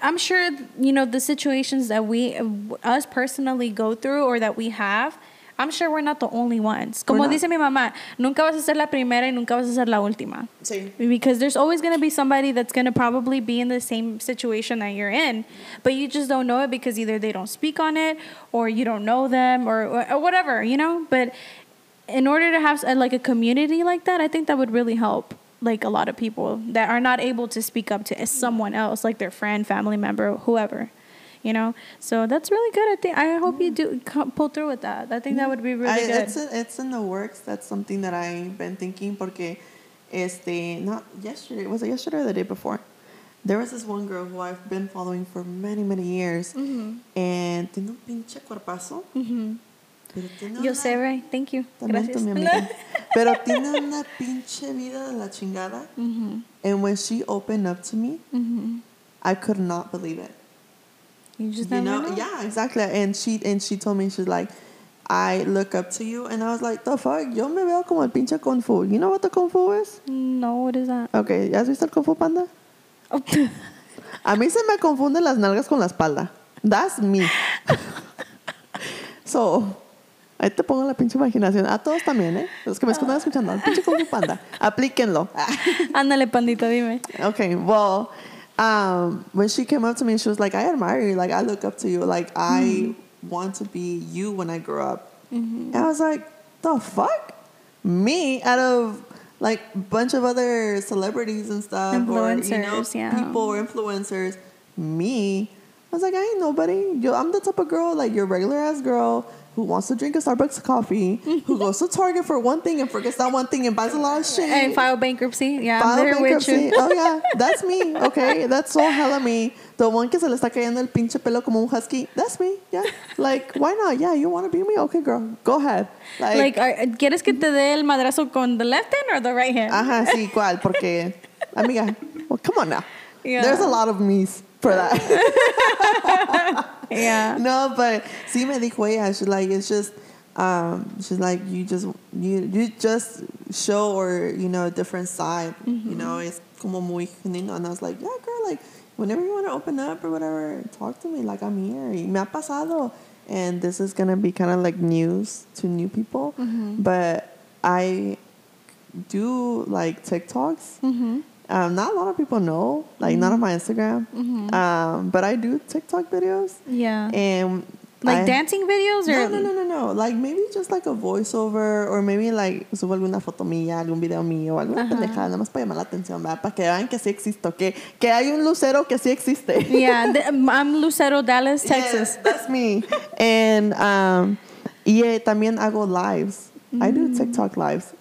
I'm sure you know the situations that we us personally go through or that we have. I'm sure we're not the only ones. Como dice mi mamá, nunca vas a ser la primera y nunca vas a ser la última. Sí. Because there's always going to be somebody that's going to probably be in the same situation that you're in, but you just don't know it because either they don't speak on it or you don't know them or, or whatever, you know? But in order to have uh, like a community like that, I think that would really help like a lot of people that are not able to speak up to someone else, like their friend, family member, whoever. You know, so that's really good. I think I hope you do pull through with that. I think that would be really I, good. It's, it's in the works. That's something that I've been thinking porque este, not yesterday, was it yesterday or the day before? There was this one girl who I've been following for many, many years. Mm-hmm. And tiene un pinche cuerpazo. Mhm. Pero Yo una- sé, right? Thank you. Gracias. amiga. Pero tiene una pinche vida de la chingada. Mhm. And when she opened up to me, Mhm. I could not believe it. You just you know, know. yeah, exactly. And she and she told me she's like, I look up to you, and I was like, the fuck, yo me veo como el pinche kung fu. You know what the kung fu is? No, what is that? Okay, ¿has visto el kung fu panda? Oh. A mí se me confunden las nalgas con la espalda. That's me. so, ahí te pongo la pinche imaginación. A todos también, ¿eh? Los que me están escuchando, el pinche kung fu panda. Aplíquenlo. Ándale, pandita, dime. Okay, well, um, when she came up to me, she was like, I admire you. Like, I look up to you. Like, I want to be you when I grow up. And I was like, the fuck? Me out of like a bunch of other celebrities and stuff, or you know, Influencers, yeah. people or influencers. Me, I was like, I ain't nobody. Yo, I'm the type of girl, like your regular ass girl who wants to drink a Starbucks coffee, who goes to Target for one thing and forgets that one thing and buys a lot of shit. And file bankruptcy. Yeah, File I'm there bankruptcy. Oh yeah, that's me. Okay, that's so hella me. The one que se le está cayendo el pinche pelo como un husky. That's me. Yeah. Like, why not? Yeah, you want to be me? Okay, girl, go ahead. Like, Like, are, ¿quieres que te dé el madrazo con the left hand or the right hand? ajá, sí, cuál? Porque, amiga, well, come on now. Yeah. There's a lot of me's for that. Yeah. no, but sí me dijo ella. She's like, it's just, um, she's like, you just, you, you just show or you know a different side. You know, it's como muy genuino. And I was like, yeah, girl, like whenever you want to open up or whatever, talk to me. Like I'm here. Y me ha pasado. And this is gonna be kind of like news to new people, but I do like TikToks. Mm-hmm. Um, not a lot of people know, like not on my Instagram, um, but I do TikTok videos. Yeah. And like I- dancing videos or No, no, no, no, no. Like maybe just like a voiceover or maybe like subo alguna foto mía, algún video mío, alguna Ajá. pendejada, nada más para llamar la atención, ¿verdad? Para que vean que sí existo, que, que hay un lucero que sí existe. Yeah, th- I'm Lucero, Dallas, Yes, Texas. that's me. And um, y eh, también hago lives. I do Mm. TikTok lives.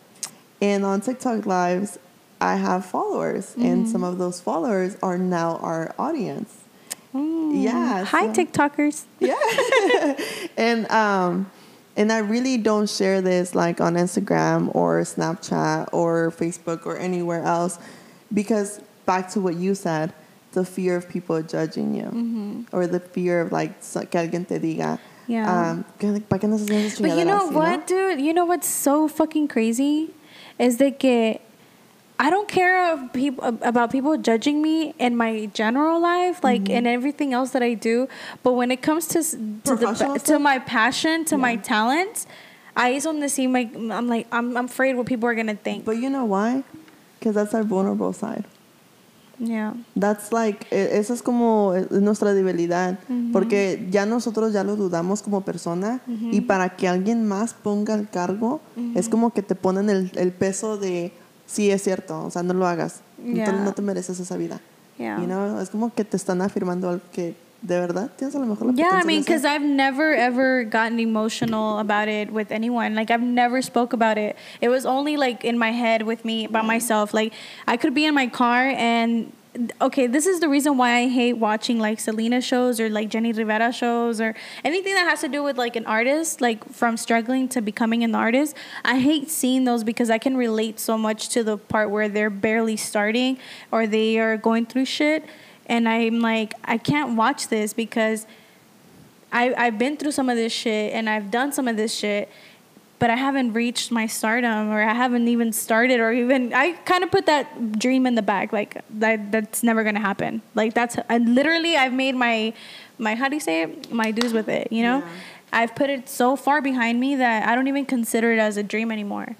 And on TikTok lives, I have followers. And some of those followers are now our audience. Mm. Yeah, Hi, so- TikTokers. Yeah. and um and I really don't share this like on Instagram or Snapchat or Facebook or anywhere else because back to what you said, the fear of people judging you or the fear of like que alguien te diga Yeah. um, que- ¿para qué no But you know what, dude? You know what's so fucking crazy is that que I don't care of people about people judging me in my general life, like Mm-hmm. in everything else that I do. But when it comes to to the to my passion, to my Yeah. talents, I just want to see my. I'm like I'm, I'm afraid what people are gonna think. But you know why? Because that's our vulnerable side. Yeah. That's like, esa es como nuestra debilidad, mm-hmm. porque ya nosotros ya lo dudamos como persona y mm-hmm. para que alguien más ponga el cargo, es mm-hmm. como que te ponen el, el peso de, sí, es cierto, o sea, no lo hagas, Yeah. no te mereces esa vida. Yeah. You know? Es como que te están afirmando algo que de verdad tienes a lo mejor la Yeah, I mean, because I've never ever gotten emotional about it with anyone. Like I've never spoke about it. It was only like in my head with me by mm. myself. Like I could be in my car and okay, this is the reason why I hate watching like Selena shows or like Jenni Rivera shows or anything that has to do with like an artist, like from struggling to becoming an artist. I hate seeing those because I can relate so much to the part where they're barely starting or they are going through shit. And I'm like, I can't watch this because I, I've been through some of this shit and I've done some of this shit, but I haven't reached my stardom or I haven't even started or even I kind of put that dream in the back like that that's never gonna happen. Like that's I literally I've made my my how do you say it my dues with it. You know, Yeah. I've put it so far behind me that I don't even consider it as a dream anymore.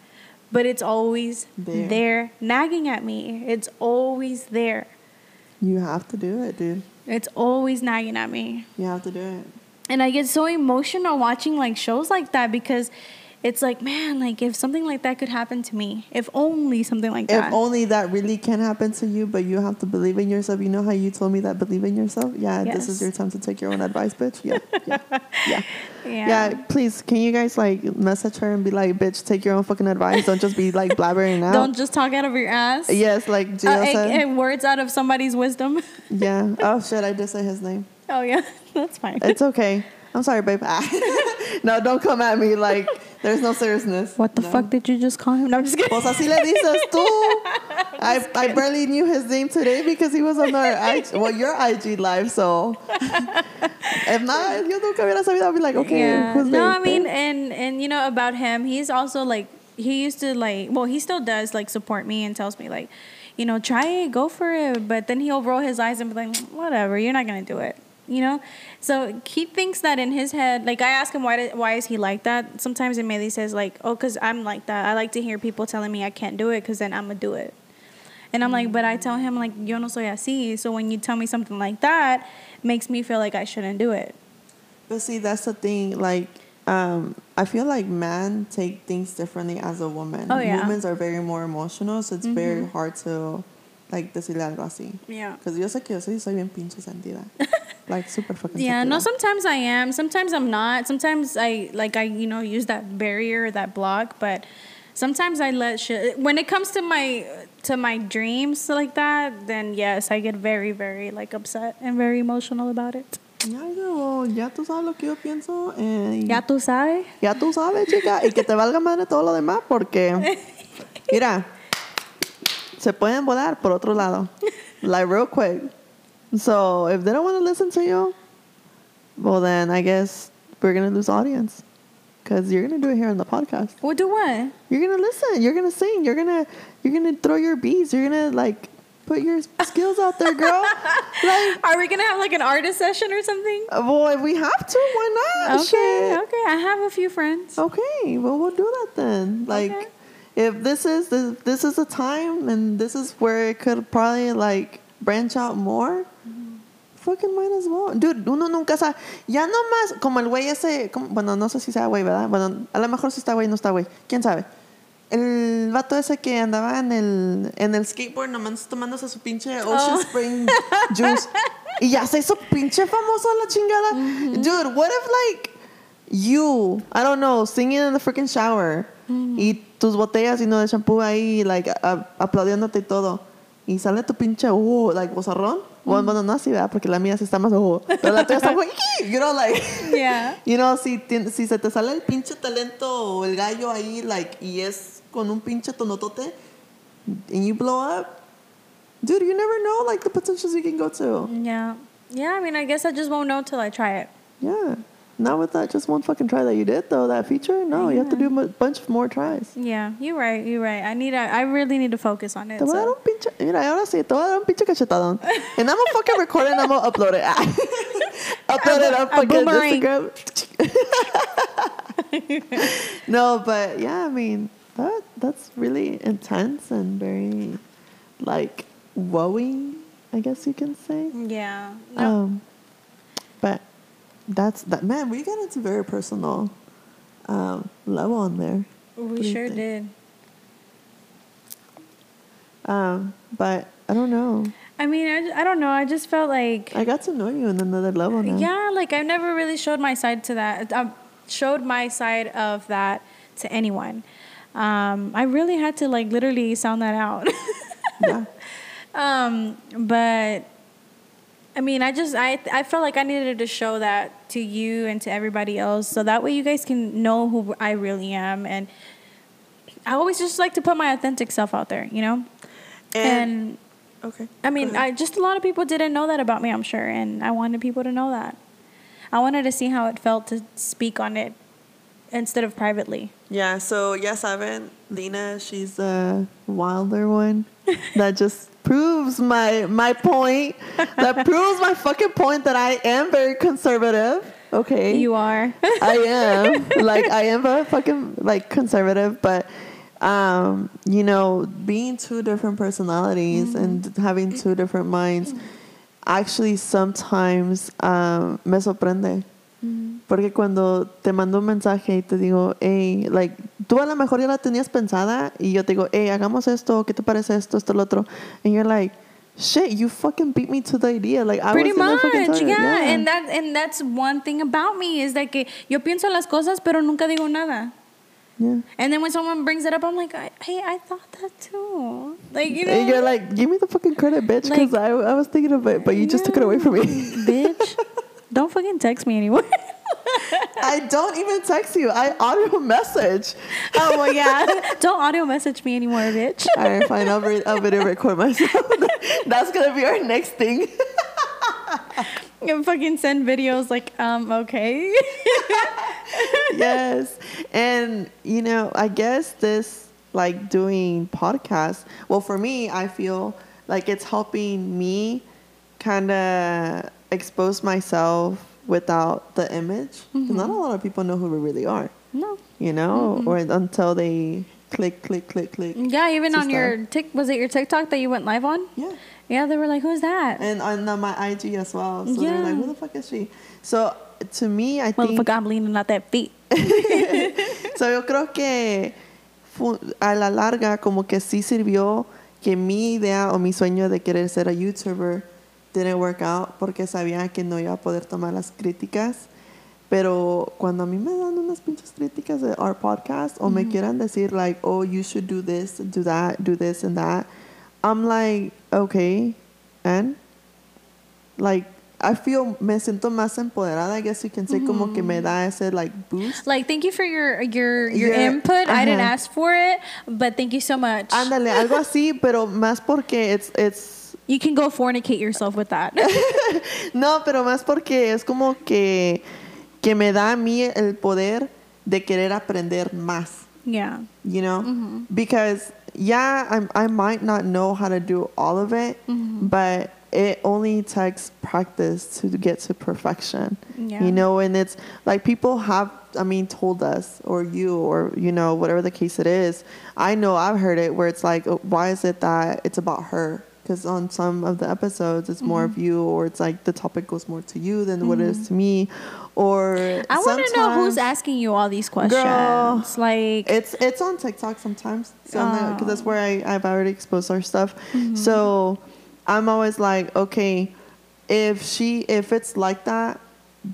But it's always There. there nagging at me. It's always there. You have to do it, dude. It's always nagging at me. You have to do it. And I get so emotional watching like shows like that because it's like, man, like if something like that could happen to me, if only something like If that. only that really can happen to you, but you have to believe in yourself. You know how you told me that believe in yourself? Yeah, this is your time to take your own advice, bitch. Yeah, yeah, yeah. yeah. Yeah, please, can you guys like message her and be like, bitch, take your own fucking advice. Don't just be like blabbering out. Don't just talk out of your ass. Yes, like Uh, Gio and, said. and words out of somebody's wisdom. yeah. Oh shit, I did say his name. oh yeah, that's fine. It's okay. I'm sorry, babe. no, don't come at me like there's no seriousness. what the No. fuck did you just call him? No, I'm just kidding. Pues así le dices tú. I, I barely knew his name today because he was on our IG, well, your IG live, so. if not, yo nunca hubiera sabido. I'd be like, okay, yeah. who's No? I mean, and and you know about him, he's also like he used to like, well, he still does like support me and tells me like, you know, try it, go for it. But then he'll roll his eyes and be like, whatever, you're not gonna do it. You know, so he thinks that in his head. Like I ask him why did, why is he like that? Sometimes Emily says like, oh, cause I'm like that. I like to hear people telling me I can't do it, cause then I'm gonna do it. And I'm like, but I tell him like, yo no soy así. So when you tell me something like that, makes me feel like I shouldn't do it. But see, that's the thing. Like, um, I feel like men take things differently as a woman. Oh, yeah. Mm-hmm. Women are very more emotional, so it's very hard to, like, decirle algo así. Yeah. Because yo sé que yo sí soy bien pinche sentida. like, super fucking Yeah, no, sometimes I am. Sometimes I'm not. Sometimes I like I, you know, use that barrier, that block, but sometimes I let shit when it comes to my to my dreams like that, then yes, I get very very like upset and very emotional about it. Ya, yo, ya tú sabes lo que yo pienso. eh, Ya tú sabes. Ya tú sabes, chica, y que te valga madre todo lo demás porque, mira, se pueden volar por otro lado, like real quick. So if they don't want to listen to you, well then I guess we're gonna lose audience because you're gonna do it here on the podcast. Well, do what? You're gonna listen. You're gonna sing. You're gonna you're gonna throw your beats. You're gonna like put your skills out there, girl. like, Are we gonna have like an artist session or something? uh, boy, we have to. Why not? Okay, Shit. okay. I have a few friends. Okay, well we'll do that then. Like Okay. If this is the this is the time and this is where it could probably like branch out more. Fucking might as well. Dude, uno nunca sabe. Ya nomás, como el güey ese, como- bueno, no sé si sea güey, ¿verdad? Bueno, a lo mejor si está güey, no está güey. ¿Quién sabe? El vato ese que andaba en el, en el skateboard nomás tomándose su pinche Ocean Oh. Spring juice. y ya se hizo pinche famoso a la chingada. Dude, what if like you, I don't know, singing in the freaking shower y tus botellas y no de shampoo ahí, like, a- aplaudiéndote y todo. Y sale tu pinche, uh, like, bozarrón. Bueno, bueno, no así, ¿verdad? Porque la mía sí está más, uh, pero la tuya está como, you know, like, Yeah. you know, si, si se te sale el pinche talento o el gallo ahí, like, y es con un pinche tonotote, and you blow up, dude, you never know, like, the potentials you can go to. Yeah. Yeah, I mean, I guess I just won't know till I try it. Yeah. Not with that just one fucking try that you did though, that feature. No, you have to do a bunch of more tries. Yeah, you're right. You're right. I need. A, I really need to focus on it. Te voy a dar so- un pinche, mira, ahora sí, te voy a dar un pinche cachetadón. And I'm gonna fucking record it and I'm gonna upload it. upload it up a fucking. Instagram. no, but yeah, I mean, that that's really intense and very like woeing I guess you can say. Yeah. Um, but that's that. Man, we got into very personal um, level on there. we What do you sure did. Um, but I don't know. I mean, I, I don't know. I just felt like I got to know you in another level now. Yeah, like i've never really showed my side to that. I showed my side of that to anyone. Um, I really had to like literally sound that out. Yeah. um, but I mean, I just I I felt like I needed to show that to you and to everybody else, so that way you guys can know who I really am. And I always just like to put my authentic self out there, you know. and okay. I mean. I just a lot of people didn't know that about me, I'm sure, and I wanted people to know that. I wanted to see how it felt to speak on it instead of privately. Yeah, so ya saben, Lena, she's a wilder one. that just proves my my point. That proves my fucking point that I am very conservative. Okay. You are. I am. like I am a fucking like conservative, but um, you know, being two different personalities and having two different minds actually sometimes um, me sorprende. Porque cuando te mando un mensaje y te digo, hey, like, tú a lo mejor ya la tenías pensada y yo te digo, hey, hagamos esto, ¿qué te parece esto, esto, lo otro? And you're like, shit, you fucking beat me to the idea. Like, I Pretty was gonna fucking much, it. yeah. And that and that's one thing about me is that que yo pienso las cosas pero nunca digo nada. yeah. And then when someone brings it up, I'm like, I, hey, I thought that too. Like you know, And you're like, give me the fucking credit, bitch, because Like- I, I was thinking of it, but you just took it away from me. bitch. Don't fucking text me anymore. I don't even text you. I audio message. oh well, yeah. Don't audio message me anymore, bitch. All right, fine. I'll, re- I'll video record myself. That's gonna be our next thing. You fucking send videos like, um, okay. yes, and you know, I guess this like doing podcasts. Well, for me, I feel like it's helping me kind of expose myself without the image. 'Cause mm-hmm. Not a lot of people know who we really are. no. You know, or until they click, click, click, click. Yeah, even on your stuff. tick was it your TikTok that you went live on? Yeah. Yeah, they were like, "Who's that?" and on my IG as well. So they're like, Yeah. "Who the fuck is she?" So to me, I think. Motherfucker, I'm leaning out that feet. So yo creo que a la larga como que sí sirvió que mi idea o mi sueño de querer ser a YouTuber didn't work out porque sabía que no iba a poder tomar las críticas. Pero cuando a mí me dan unas pinches críticas de our podcast o me quieran decir like, oh, you should do this, do that, do this and that, I'm like, okay, and like I feel me siento más empoderada. I guess you can say como que me da ese like boost. Like, thank you for your your your, input. I didn't ask for it, but thank you so much. Ándale, algo así, pero más porque it's, it's, you can go fornicate yourself with that. no, pero más porque es como que, que me da a mí el poder de querer aprender más, yeah. you know? Mm-hmm. Because, yeah, I'm, I might not know how to do all of it, mm-hmm. but it only takes practice to get to perfection, Yeah. you know? And it's like people have, I mean, told us, or you, or, you know, whatever the case it is. I know I've heard it where it's like, oh, why is it that it's about her? Because on some of the episodes, it's more of mm-hmm. you, or it's like the topic goes more to you than what it is to mm-hmm. me. Or I want to know who's asking you all these questions. Girl, like, it's it's on TikTok sometimes, so because Oh. that's where I I've already exposed our stuff. Mm-hmm. So I'm always like, okay, if she if it's like that,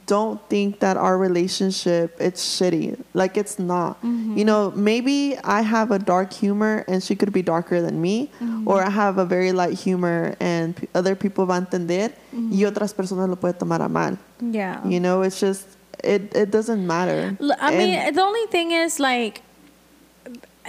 don't think that our relationship it's shitty. Like it's not. Mm-hmm. You know, maybe I have a dark humor and she could be darker than me, mm-hmm. or I have a very light humor and p- other people va a entender y mm-hmm. otras personas lo pueden tomar a mal. yeah. You know, it's just it it doesn't matter. I And- mean, the only thing is like,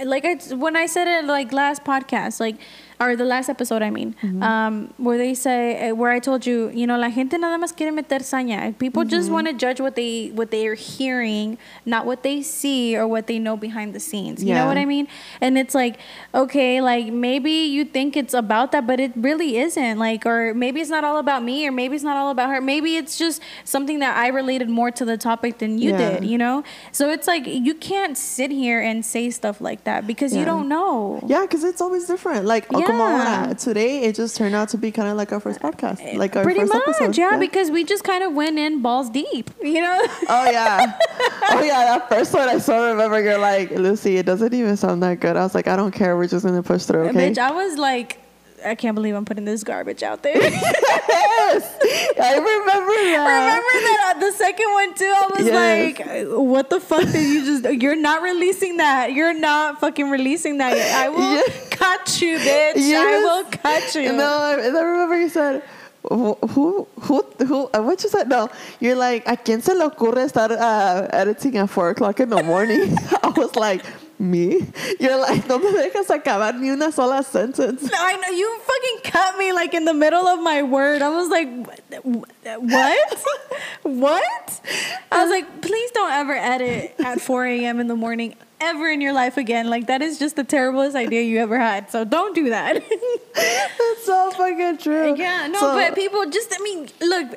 like I when I said it like last podcast, like or the last episode, I mean, Mm-hmm. um, where they say uh, where I told you, you know, la gente nada más quiere meter saña. People just Mm-hmm. want to judge what they what they are hearing, not what they see or what they know behind the scenes. You know what I mean? And it's like, okay, like maybe you think it's about that, but it really isn't. Like, or maybe it's not all about me, or maybe it's not all about her. Maybe it's just something that I related more to the topic than you Yeah. did. You know? So it's like you can't sit here and say stuff like that because you don't know. Yeah, because it's always different. Like, Yeah. Como ahora, today it just turned out to be kind of like our first podcast, eh, like our Pretty first much, episode. yeah, because we just kind of went in balls deep, you know. Oh yeah, oh yeah. That first one I still remember. You're like Lucy, it doesn't even sound that good. I was like, I don't care. We're just gonna push through, okay? Bitch, I was like, I can't believe I'm putting this garbage out there. yes, I remember that. Remember that uh, the second one too? I was Yes. like, what the fuck did you just? You're not releasing that. You're not fucking releasing that. Yet. I will Yeah. cut you, bitch. I will cut you. No, I, I remember you said. Who, who, who, who, uh, what you said? No, you're like, ¿a quién se le ocurre estar uh, editing at 4 o'clock in the morning? I was like, me? You're like, no me dejas acabar ni una sola sentence. I know you fucking cut me like in the middle of my word. I was like, what? what? I was like, please don't ever edit at 4 a.m. in the morning ever in your life again. Like that is just the terriblest idea you ever had. So don't do that. That's so fucking true. yeah, no, So- but people just, I mean, look,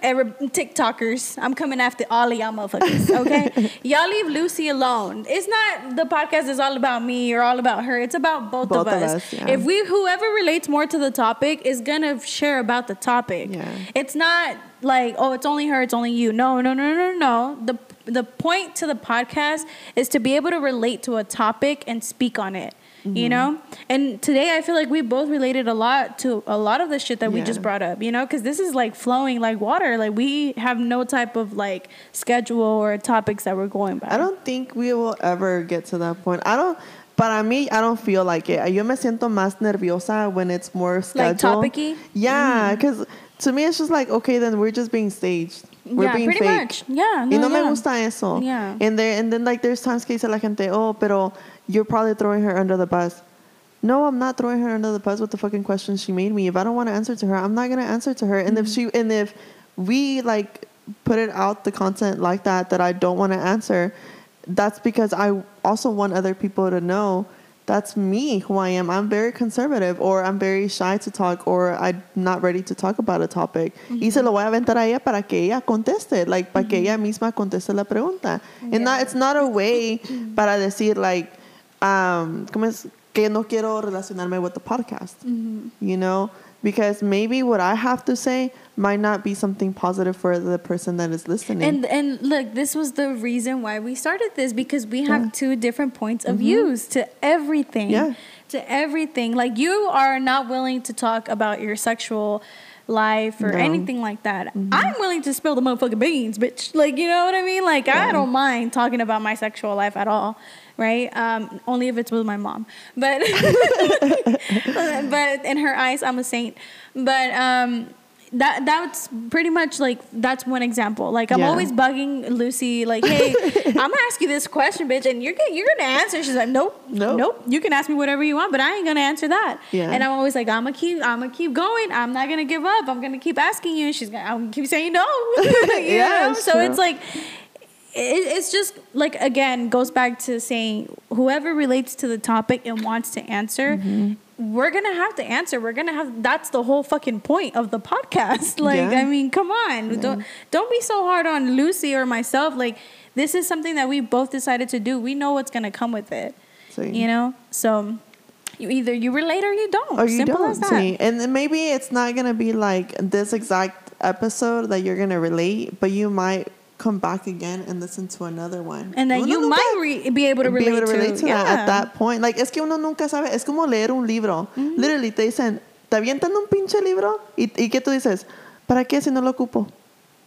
TikTokers, I'm coming after all of y'all motherfuckers, okay? y'all leave Lucy alone. It's not the podcast is all about me or all about her. It's about both, Both of of us. us, yeah. If we, whoever relates more to the topic is gonna share about the topic. Yeah. It's not like, oh, it's only her, it's only you. No, no, no, no, no. The the point to the podcast is to be able to relate to a topic and speak on it. Mm-hmm. You know, and today I feel like we both related a lot to a lot of the shit that we just brought up. You know, because this is like flowing like water. Like we have no type of like schedule or topics that we're going by. I don't think we will ever get to that point. I don't. Para mí, I don't feel like it. Yo me siento más nerviosa when it's more scheduled. topic-y? Yeah, because to me it's just like okay, then we're just being staged. We're Yeah, being pretty fake. much. Yeah, y no, no me yeah. gusta eso. Yeah. And there and then like there's times que dice la gente, oh, pero you're probably throwing her under the bus. No, I'm not throwing her under the bus with the fucking questions she made me. If I don't want to answer to her, I'm not gonna answer to her. And if mm-hmm. she and if we like put it out the content like that that I don't want to answer, that's because I also want other people to know that's me who I am. I'm very conservative or I'm very shy to talk or I'm not ready to talk about a topic. Y se lo voy a aventar a ella para que ella conteste, like para que ella misma conteste la pregunta. And not, it's not a way para decir like, um, ¿cómo es? Que no quiero relacionarme with the podcast. You know? Because maybe what I have to say might not be something positive for the person that is listening. And and look, this was the reason why we started this because we have two different points of views to everything. Mm-hmm. Yeah. To everything. Like you are not willing to talk about your sexual life or No. Mm-hmm. anything like that. I'm willing to spill the motherfucking beans, bitch. Like, you know what I mean? Like I don't mind talking about my sexual life at all. Right? Um, only if it's with my mom. But but in her eyes, I'm a saint. But um that that's pretty much like that's one example. Like I'm Yeah. always bugging Lucy, like, hey, I'm gonna ask you this question, bitch, and you're gonna, you're gonna answer. She's like, nope, Nope. nope. You can ask me whatever you want, but I ain't gonna answer that. Yeah. And I'm always like, I'm gonna keep, I'm gonna keep going. I'm not gonna give up. I'm gonna keep asking you. And she's gonna, I'm gonna keep saying no. Yeah, know? So true. it's like. It, it's just like again goes back to saying whoever relates to the topic and wants to answer Mm-hmm. we're gonna have to answer. We're gonna have that's the whole fucking point of the podcast. Like Yeah. i mean come on. Don't don't be so hard on lucy or myself. Like this is something that we both decided to do. We know what's gonna come with it. Sí. you know? So you either you relate or you don't. Or you simple don't as that. see. And then maybe it's not gonna be like this exact episode that you're gonna relate, but you might come back again and listen to another one. and then Uno you might re- be able to be relate, able to relate to, that at that point. Like es que uno nunca sabe. Es como leer un libro. Mm-hmm. Literally te dicen, te avientan un pinche libro y, y que tú dices, ¿para qué si no lo ocupo?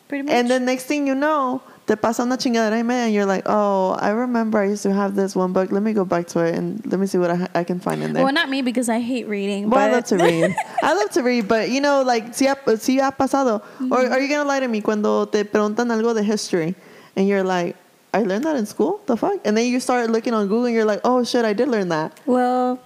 pretty much And the next thing you know, te pasa una chingadera y media and you're like, oh, I remember I used to have this one book. Let me go back to it and let me see what I, I can find in there. well not me because i hate reading Well, I love to read. I love to read, but you know, like, si ha, si ha pasado. Or mm-hmm. are you gonna lie to me cuando te preguntan algo de history and you're like, I learned that in school? The fuck? And then you start looking on Google and you're like, oh shit, I did learn that. well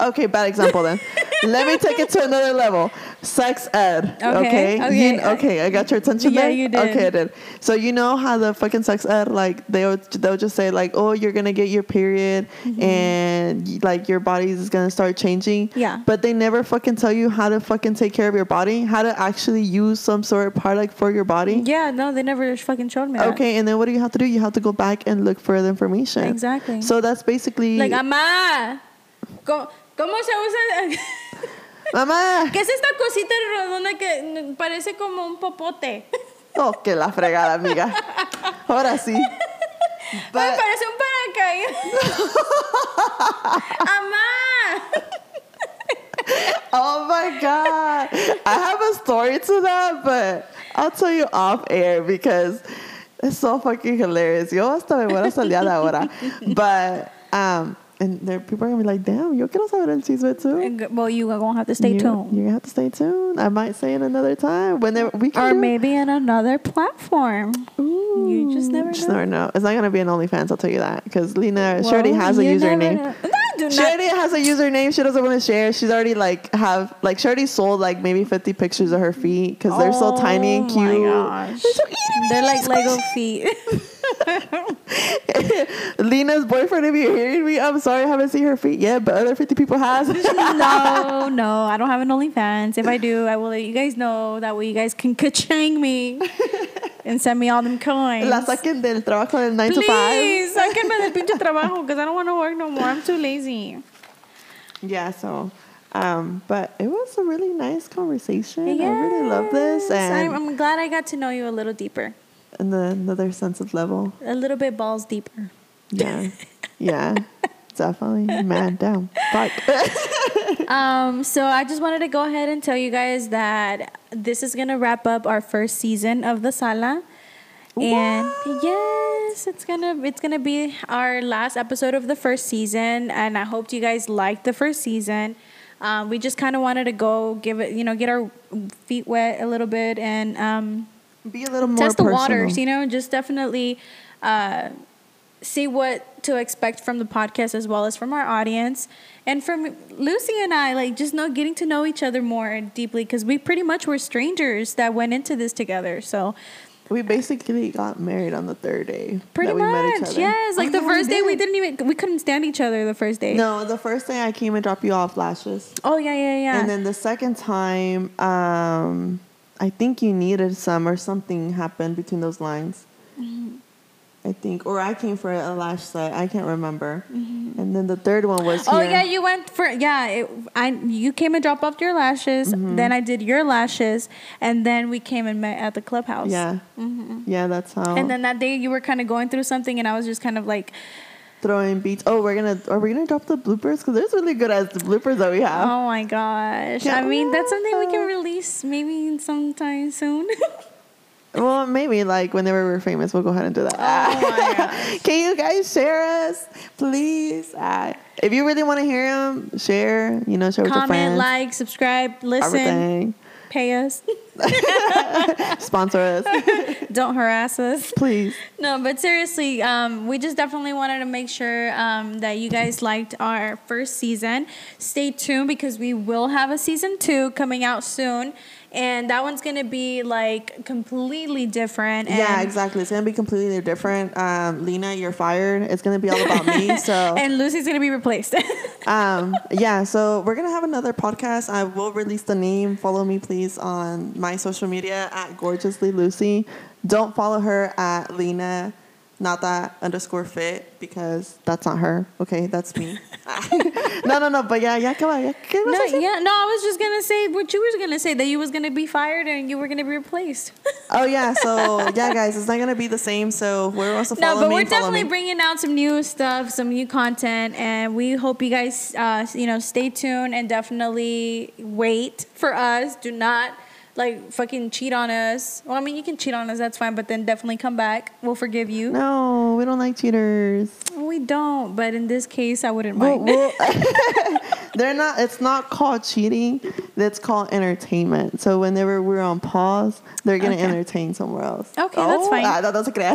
Okay, bad example then. Let me take it to another level. Sex ed. Okay, Okay. okay. You- uh, okay, I got your attention Yeah, there? you did. Okay, I did. So you know how the fucking sex ed, like, they'll, they'll just say, like, oh, you're going to get your period mm-hmm. and, like, your body is going to start changing. Yeah. But they never fucking tell you how to fucking take care of your body, how to actually use some sort of product for your body. yeah no they never fucking showed me that. Okay, and then what do you have to do? You have to go back and look for the information. Exactly. So that's basically Like, mamá, ¿cómo, cómo se usa? Mamá. ¿Qué es esta cosita redonda que parece como un popote? Oh, que la fregada, amiga. Ahora sí. Me But- parece un paracaídas. ¡Amá! oh my god. I have a story to that, but I'll tell you off air because it's so fucking hilarious. Yo hasta me voy a salir ahora. But um and there people are gonna be like, damn, yo quiero saber el chisme too. Well, you are gonna have to stay you, tuned. You're gonna have to stay tuned. I might say it another time. Whenever we can Or maybe in another platform. You just never Just know. never know. It's not gonna be an OnlyFans, I'll tell you that. Because Lena, she already has a username. No, do She not. already has a username. She doesn't want to share. She's already like have like she already sold like maybe fifty pictures of her feet because they're so tiny and Oh cute. my gosh. They're so itty They're like Lego feet. Lena's boyfriend, if you're hearing me, I'm sorry I haven't seen her feet yet, but other fifty people has. no, no, I don't have an OnlyFans. If I do, I will let you guys know. That way you guys can ka-chang me and send me all them coins. La saquen del trabajo del nine to five. Please, sáquenme del pinche trabajo because I don't want to work no more. I'm too lazy. Yeah, so. Um, but it was a really nice conversation. I really love this, and, I'm, I'm glad I got to know you a little deeper, and the another sense of level. a little bit balls deeper. Yeah, yeah, definitely. Man down. Fuck. Um, so I just wanted to go ahead and tell you guys that this is gonna wrap up our first season of the Sala. And yes, it's gonna it's gonna be our last episode of the first season, and I hope you guys liked the first season. Um, we just kind of wanted to go give it, you know, get our feet wet a little bit and um, Be a little more test the personal. waters, you know, just definitely uh, see what to expect from the podcast as well as from our audience and from Lucy and I, like just know getting to know each other more deeply because we pretty much were strangers that went into this together. So We basically got married on the third day. pretty that we met each much, other. yes. Like Oh, the yeah, first day, we did. didn't even we couldn't stand each other the first day. No, the first day I came and dropped you off lashes, Oh yeah, yeah, yeah. and then the second time, um, I think you needed some or something happened between those lines. Mm-hmm. I think, or I came for a lash set. I can't remember. Mm-hmm. And then the third one was Oh here. yeah, you went for yeah. It, I you came and dropped off your lashes. Mm-hmm. Then I did your lashes, and then we came and met at the clubhouse. yeah, mm-hmm. yeah. That's how. And then that day you were kind of going through something, and I was just kind of like, throwing beats. Oh, we're gonna are we gonna drop the bloopers? Because there's really good as the bloopers that we have. oh my gosh. Yeah. I mean, that's something we can release maybe sometime soon. Well, maybe like whenever we're famous, we'll go ahead and do that. Oh. Can you guys share us, please? Uh, if you really want to hear them, share. You know, share with your Comment, friends. like, subscribe, listen, everything. Pay us. Sponsor us, Don't harass us. please. No, but seriously, um, we just definitely wanted to make sure um, that you guys liked our first season. Stay tuned because we will have a season two coming out soon. And that one's going to be like completely different. And, yeah, exactly. It's gonna be completely different. Um, Lena, you're fired. It's gonna be all about me. So, And Lucy's going to be replaced. um, yeah. So we're gonna have another podcast. I will release the name. Follow me, please, on my social media at gorgeously Lucy. Don't follow her at Lena, not that underscore fit because that's not her. Okay, that's me. no, no, no. But yeah, yeah. Come on. Yeah, ¿qué vas no, yeah, no, I was just going to say what you were going to say that you was going to be fired and you were going to be replaced. Oh yeah. So yeah, guys, it's not gonna be the same. So to follow No, but me, we're definitely me. bringing out some new stuff, some new content, and we hope you guys, uh, you know, stay tuned and definitely wait for us. Do not like fucking cheat on us. Well, I mean, you can cheat on us, that's fine, but then definitely come back. We'll forgive you. no, we don't like cheaters. We don't, but in this case, I wouldn't Well, mind. well, they're not. It's not called cheating. It's called entertainment. So whenever we're on pause, they're gonna Okay. entertain somewhere else. Okay, that's fine. Oh, fine. Ah, no, that's okay.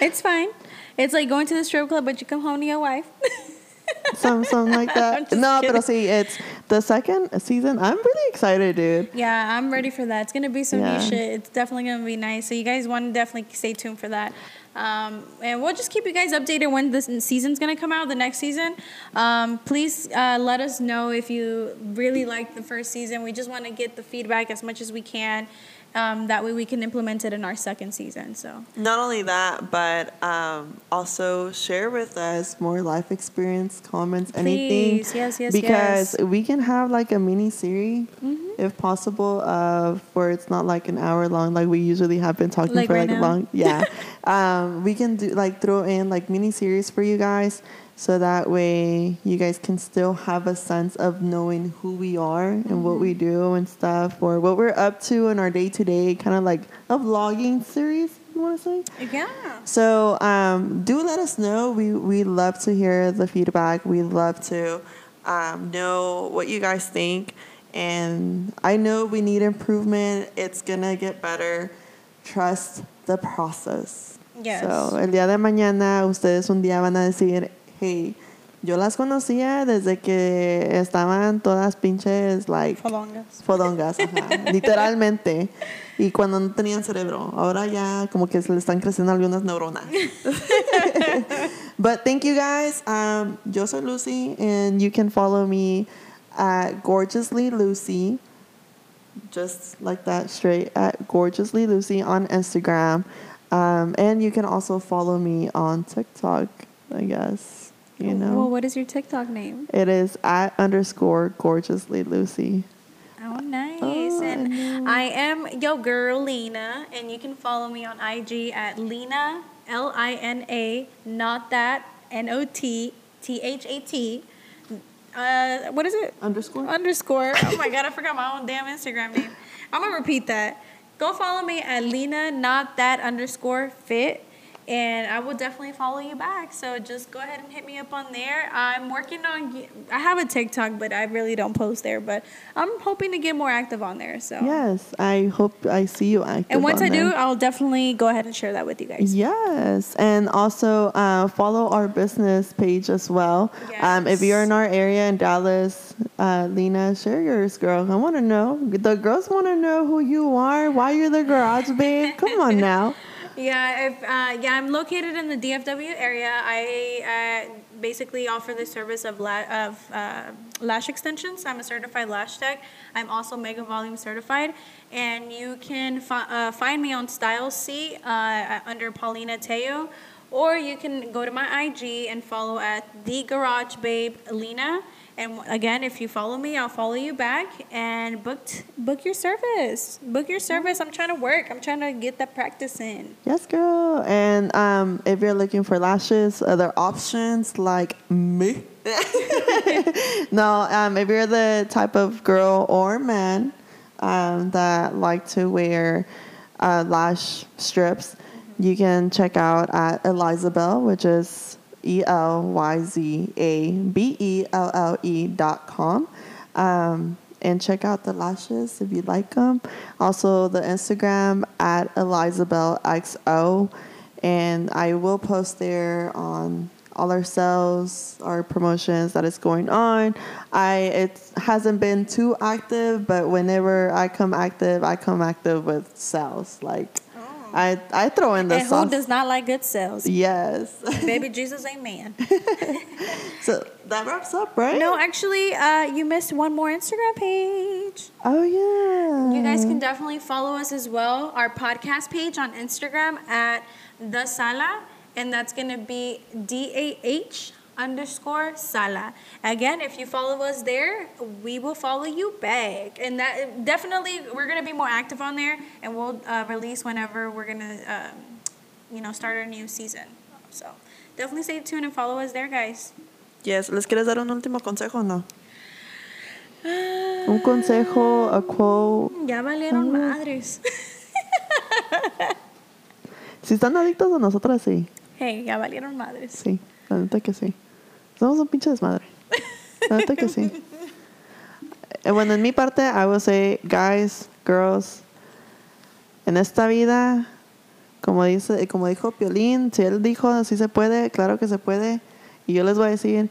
it's fine. It's like going to the strip club, but you come home to your wife. Some, something like that. No, kidding. but I'll see, it's the second season. I'm really excited, dude. Yeah, I'm ready for that. It's gonna be some Yeah. new shit. It's definitely gonna be nice. So you guys want to definitely stay tuned for that. Um, and we'll just keep you guys updated when this season's gonna come out, the next season. Um, please uh, let us know if you really liked the first season. We just want to get the feedback as much as we can. Um, that way we can implement it in our second season. So Not only that, but um, also share with us more life experience, comments, anything. Please, yes, yes, because yes. we can have like a mini series, Mm-hmm. if possible, of where it's not like an hour long, like we usually have been talking Like for right like now? long. Yeah, um, we can do like throw in like mini series for you guys. So that way you guys can still have a sense of knowing who we are and what Mm-hmm. we do and stuff, or what we're up to in our day to day, kind of like a vlogging series. You want to say? yeah, So um, do let us know. We we love to hear the feedback. We love to um, know what you guys think. And I know we need improvement. It's gonna get better. Trust the process. Yes. So el día de mañana ustedes un día van a decir, hey, yo las conocía desde que estaban todas pinches like Fodongas. fodongas, ajá, literalmente. Y cuando no tenían cerebro, ahora ya como que se le están creciendo algunas neuronas. but thank you guys. Um, yo soy Lucy, and you can follow me at gorgeously Lucy, just like that, straight at gorgeously Lucy on Instagram, um, and you can also follow me on TikTok. I guess you know. Well, what is your TikTok name? It is at underscore gorgeously Lucy. Oh, nice. Oh, and know. I am your girl, Lena, and you can follow me on IG at Lena, L I N A, not that, N O T T H A T. Uh, what is it? Underscore? Underscore. Oh my God, I forgot my own damn Instagram name. I'm going to repeat that. Go follow me at Lena, not that underscore fit. And I will definitely follow you back. So just go ahead and hit me up on there. I'm working on. I have a TikTok, but I really don't post there. But I'm hoping to get more active on there. So Yes, I hope I see you active. and once on I do, there. I'll definitely go ahead and share that with you guys. Yes, and also uh, follow our business page as well. Um, if you're in our area in Dallas, uh, Lena, share yours, girl. I want to know. The girls want to know who you are, why you're the garage babe. Come on now. Yeah, if uh, yeah, I'm located in the DFW area. I uh, basically offer the service of la- of uh, lash extensions. I'm a certified lash tech. I'm also mega volume certified, and you can fi- uh, find me on StyleSeat uh, under Paulina Teo, or you can go to my IG and follow at the Garage Babe Lena. And again, if you follow me, I'll follow you back and booked book your service. Book your service. I'm trying to work. I'm trying to get that practice in. Yes, girl. And um, if you're looking for lashes, other options like me. no, um, if you're the type of girl or man um, that like to wear uh, lash strips, you can check out at Elyzabelle, which is E L Y Z A B E L L E dot com. Um, and check out the lashes if you like them. Also, the Instagram at ElyzabelleXO. And I will post there on all our sales, our promotions that is going on. I it hasn't been too active, but whenever I come active, I come active with sales. Like I I throw in the and sauce. who does not like good sales? yes. Baby Jesus, amen. so that wraps up, right? no, actually, uh, you missed one more Instagram page. Oh yeah. You guys can definitely follow us as well. Our podcast page on Instagram at the Sala, and that's gonna be D A H underscore Sala. Again, if you follow us there, we will follow you back, and that definitely we're gonna be more active on there, and we'll uh, release whenever we're gonna, um, you know, start our new season. So definitely stay tuned and follow us there, guys. Yes, ¿les quieres dar un último consejo o no? Un consejo, a quote. Ya valieron madres. Si están adictos a nosotras, sí. hey, ya valieron madres. Sí, la neta que sí. Somos un pinche desmadre. La neta que sí. Eh, Bueno, en mi parte, I will say, guys, girls, en esta vida, como dice, como dijo Piolín, si él dijo, si se puede, claro que se puede. Y yo les voy a decir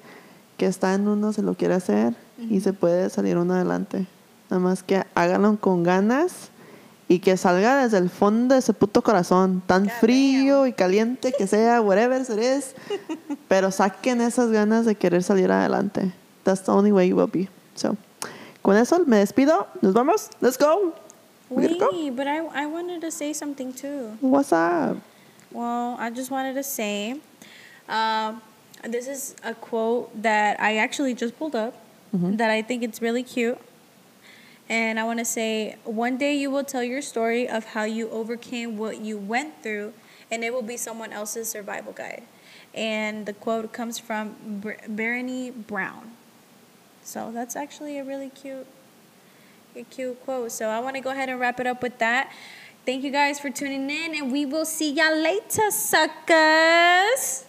que está en uno, se lo quiere hacer y se puede salir uno adelante. Nada más que háganlo con ganas y que salga desde el fondo de ese puto corazón, tan God frío y caliente que sea, whatever it is. Pero saquen esas ganas de querer salir adelante. That's the only way you will be. So, con eso me despido. Nos vamos. Let's go. Gotta go? Wait, but I, I wanted to say something too. What's up? Well, I just wanted to say um, this is a quote that I actually just pulled up that I think it's really cute. And I want to say, one day you will tell your story of how you overcame what you went through, and it will be someone else's survival guide. And the quote comes from Ber- Brown. So that's actually a really cute, a cute quote. So I want to go ahead and wrap it up with that. Thank you guys for tuning in, and we will see y'all later, suckers.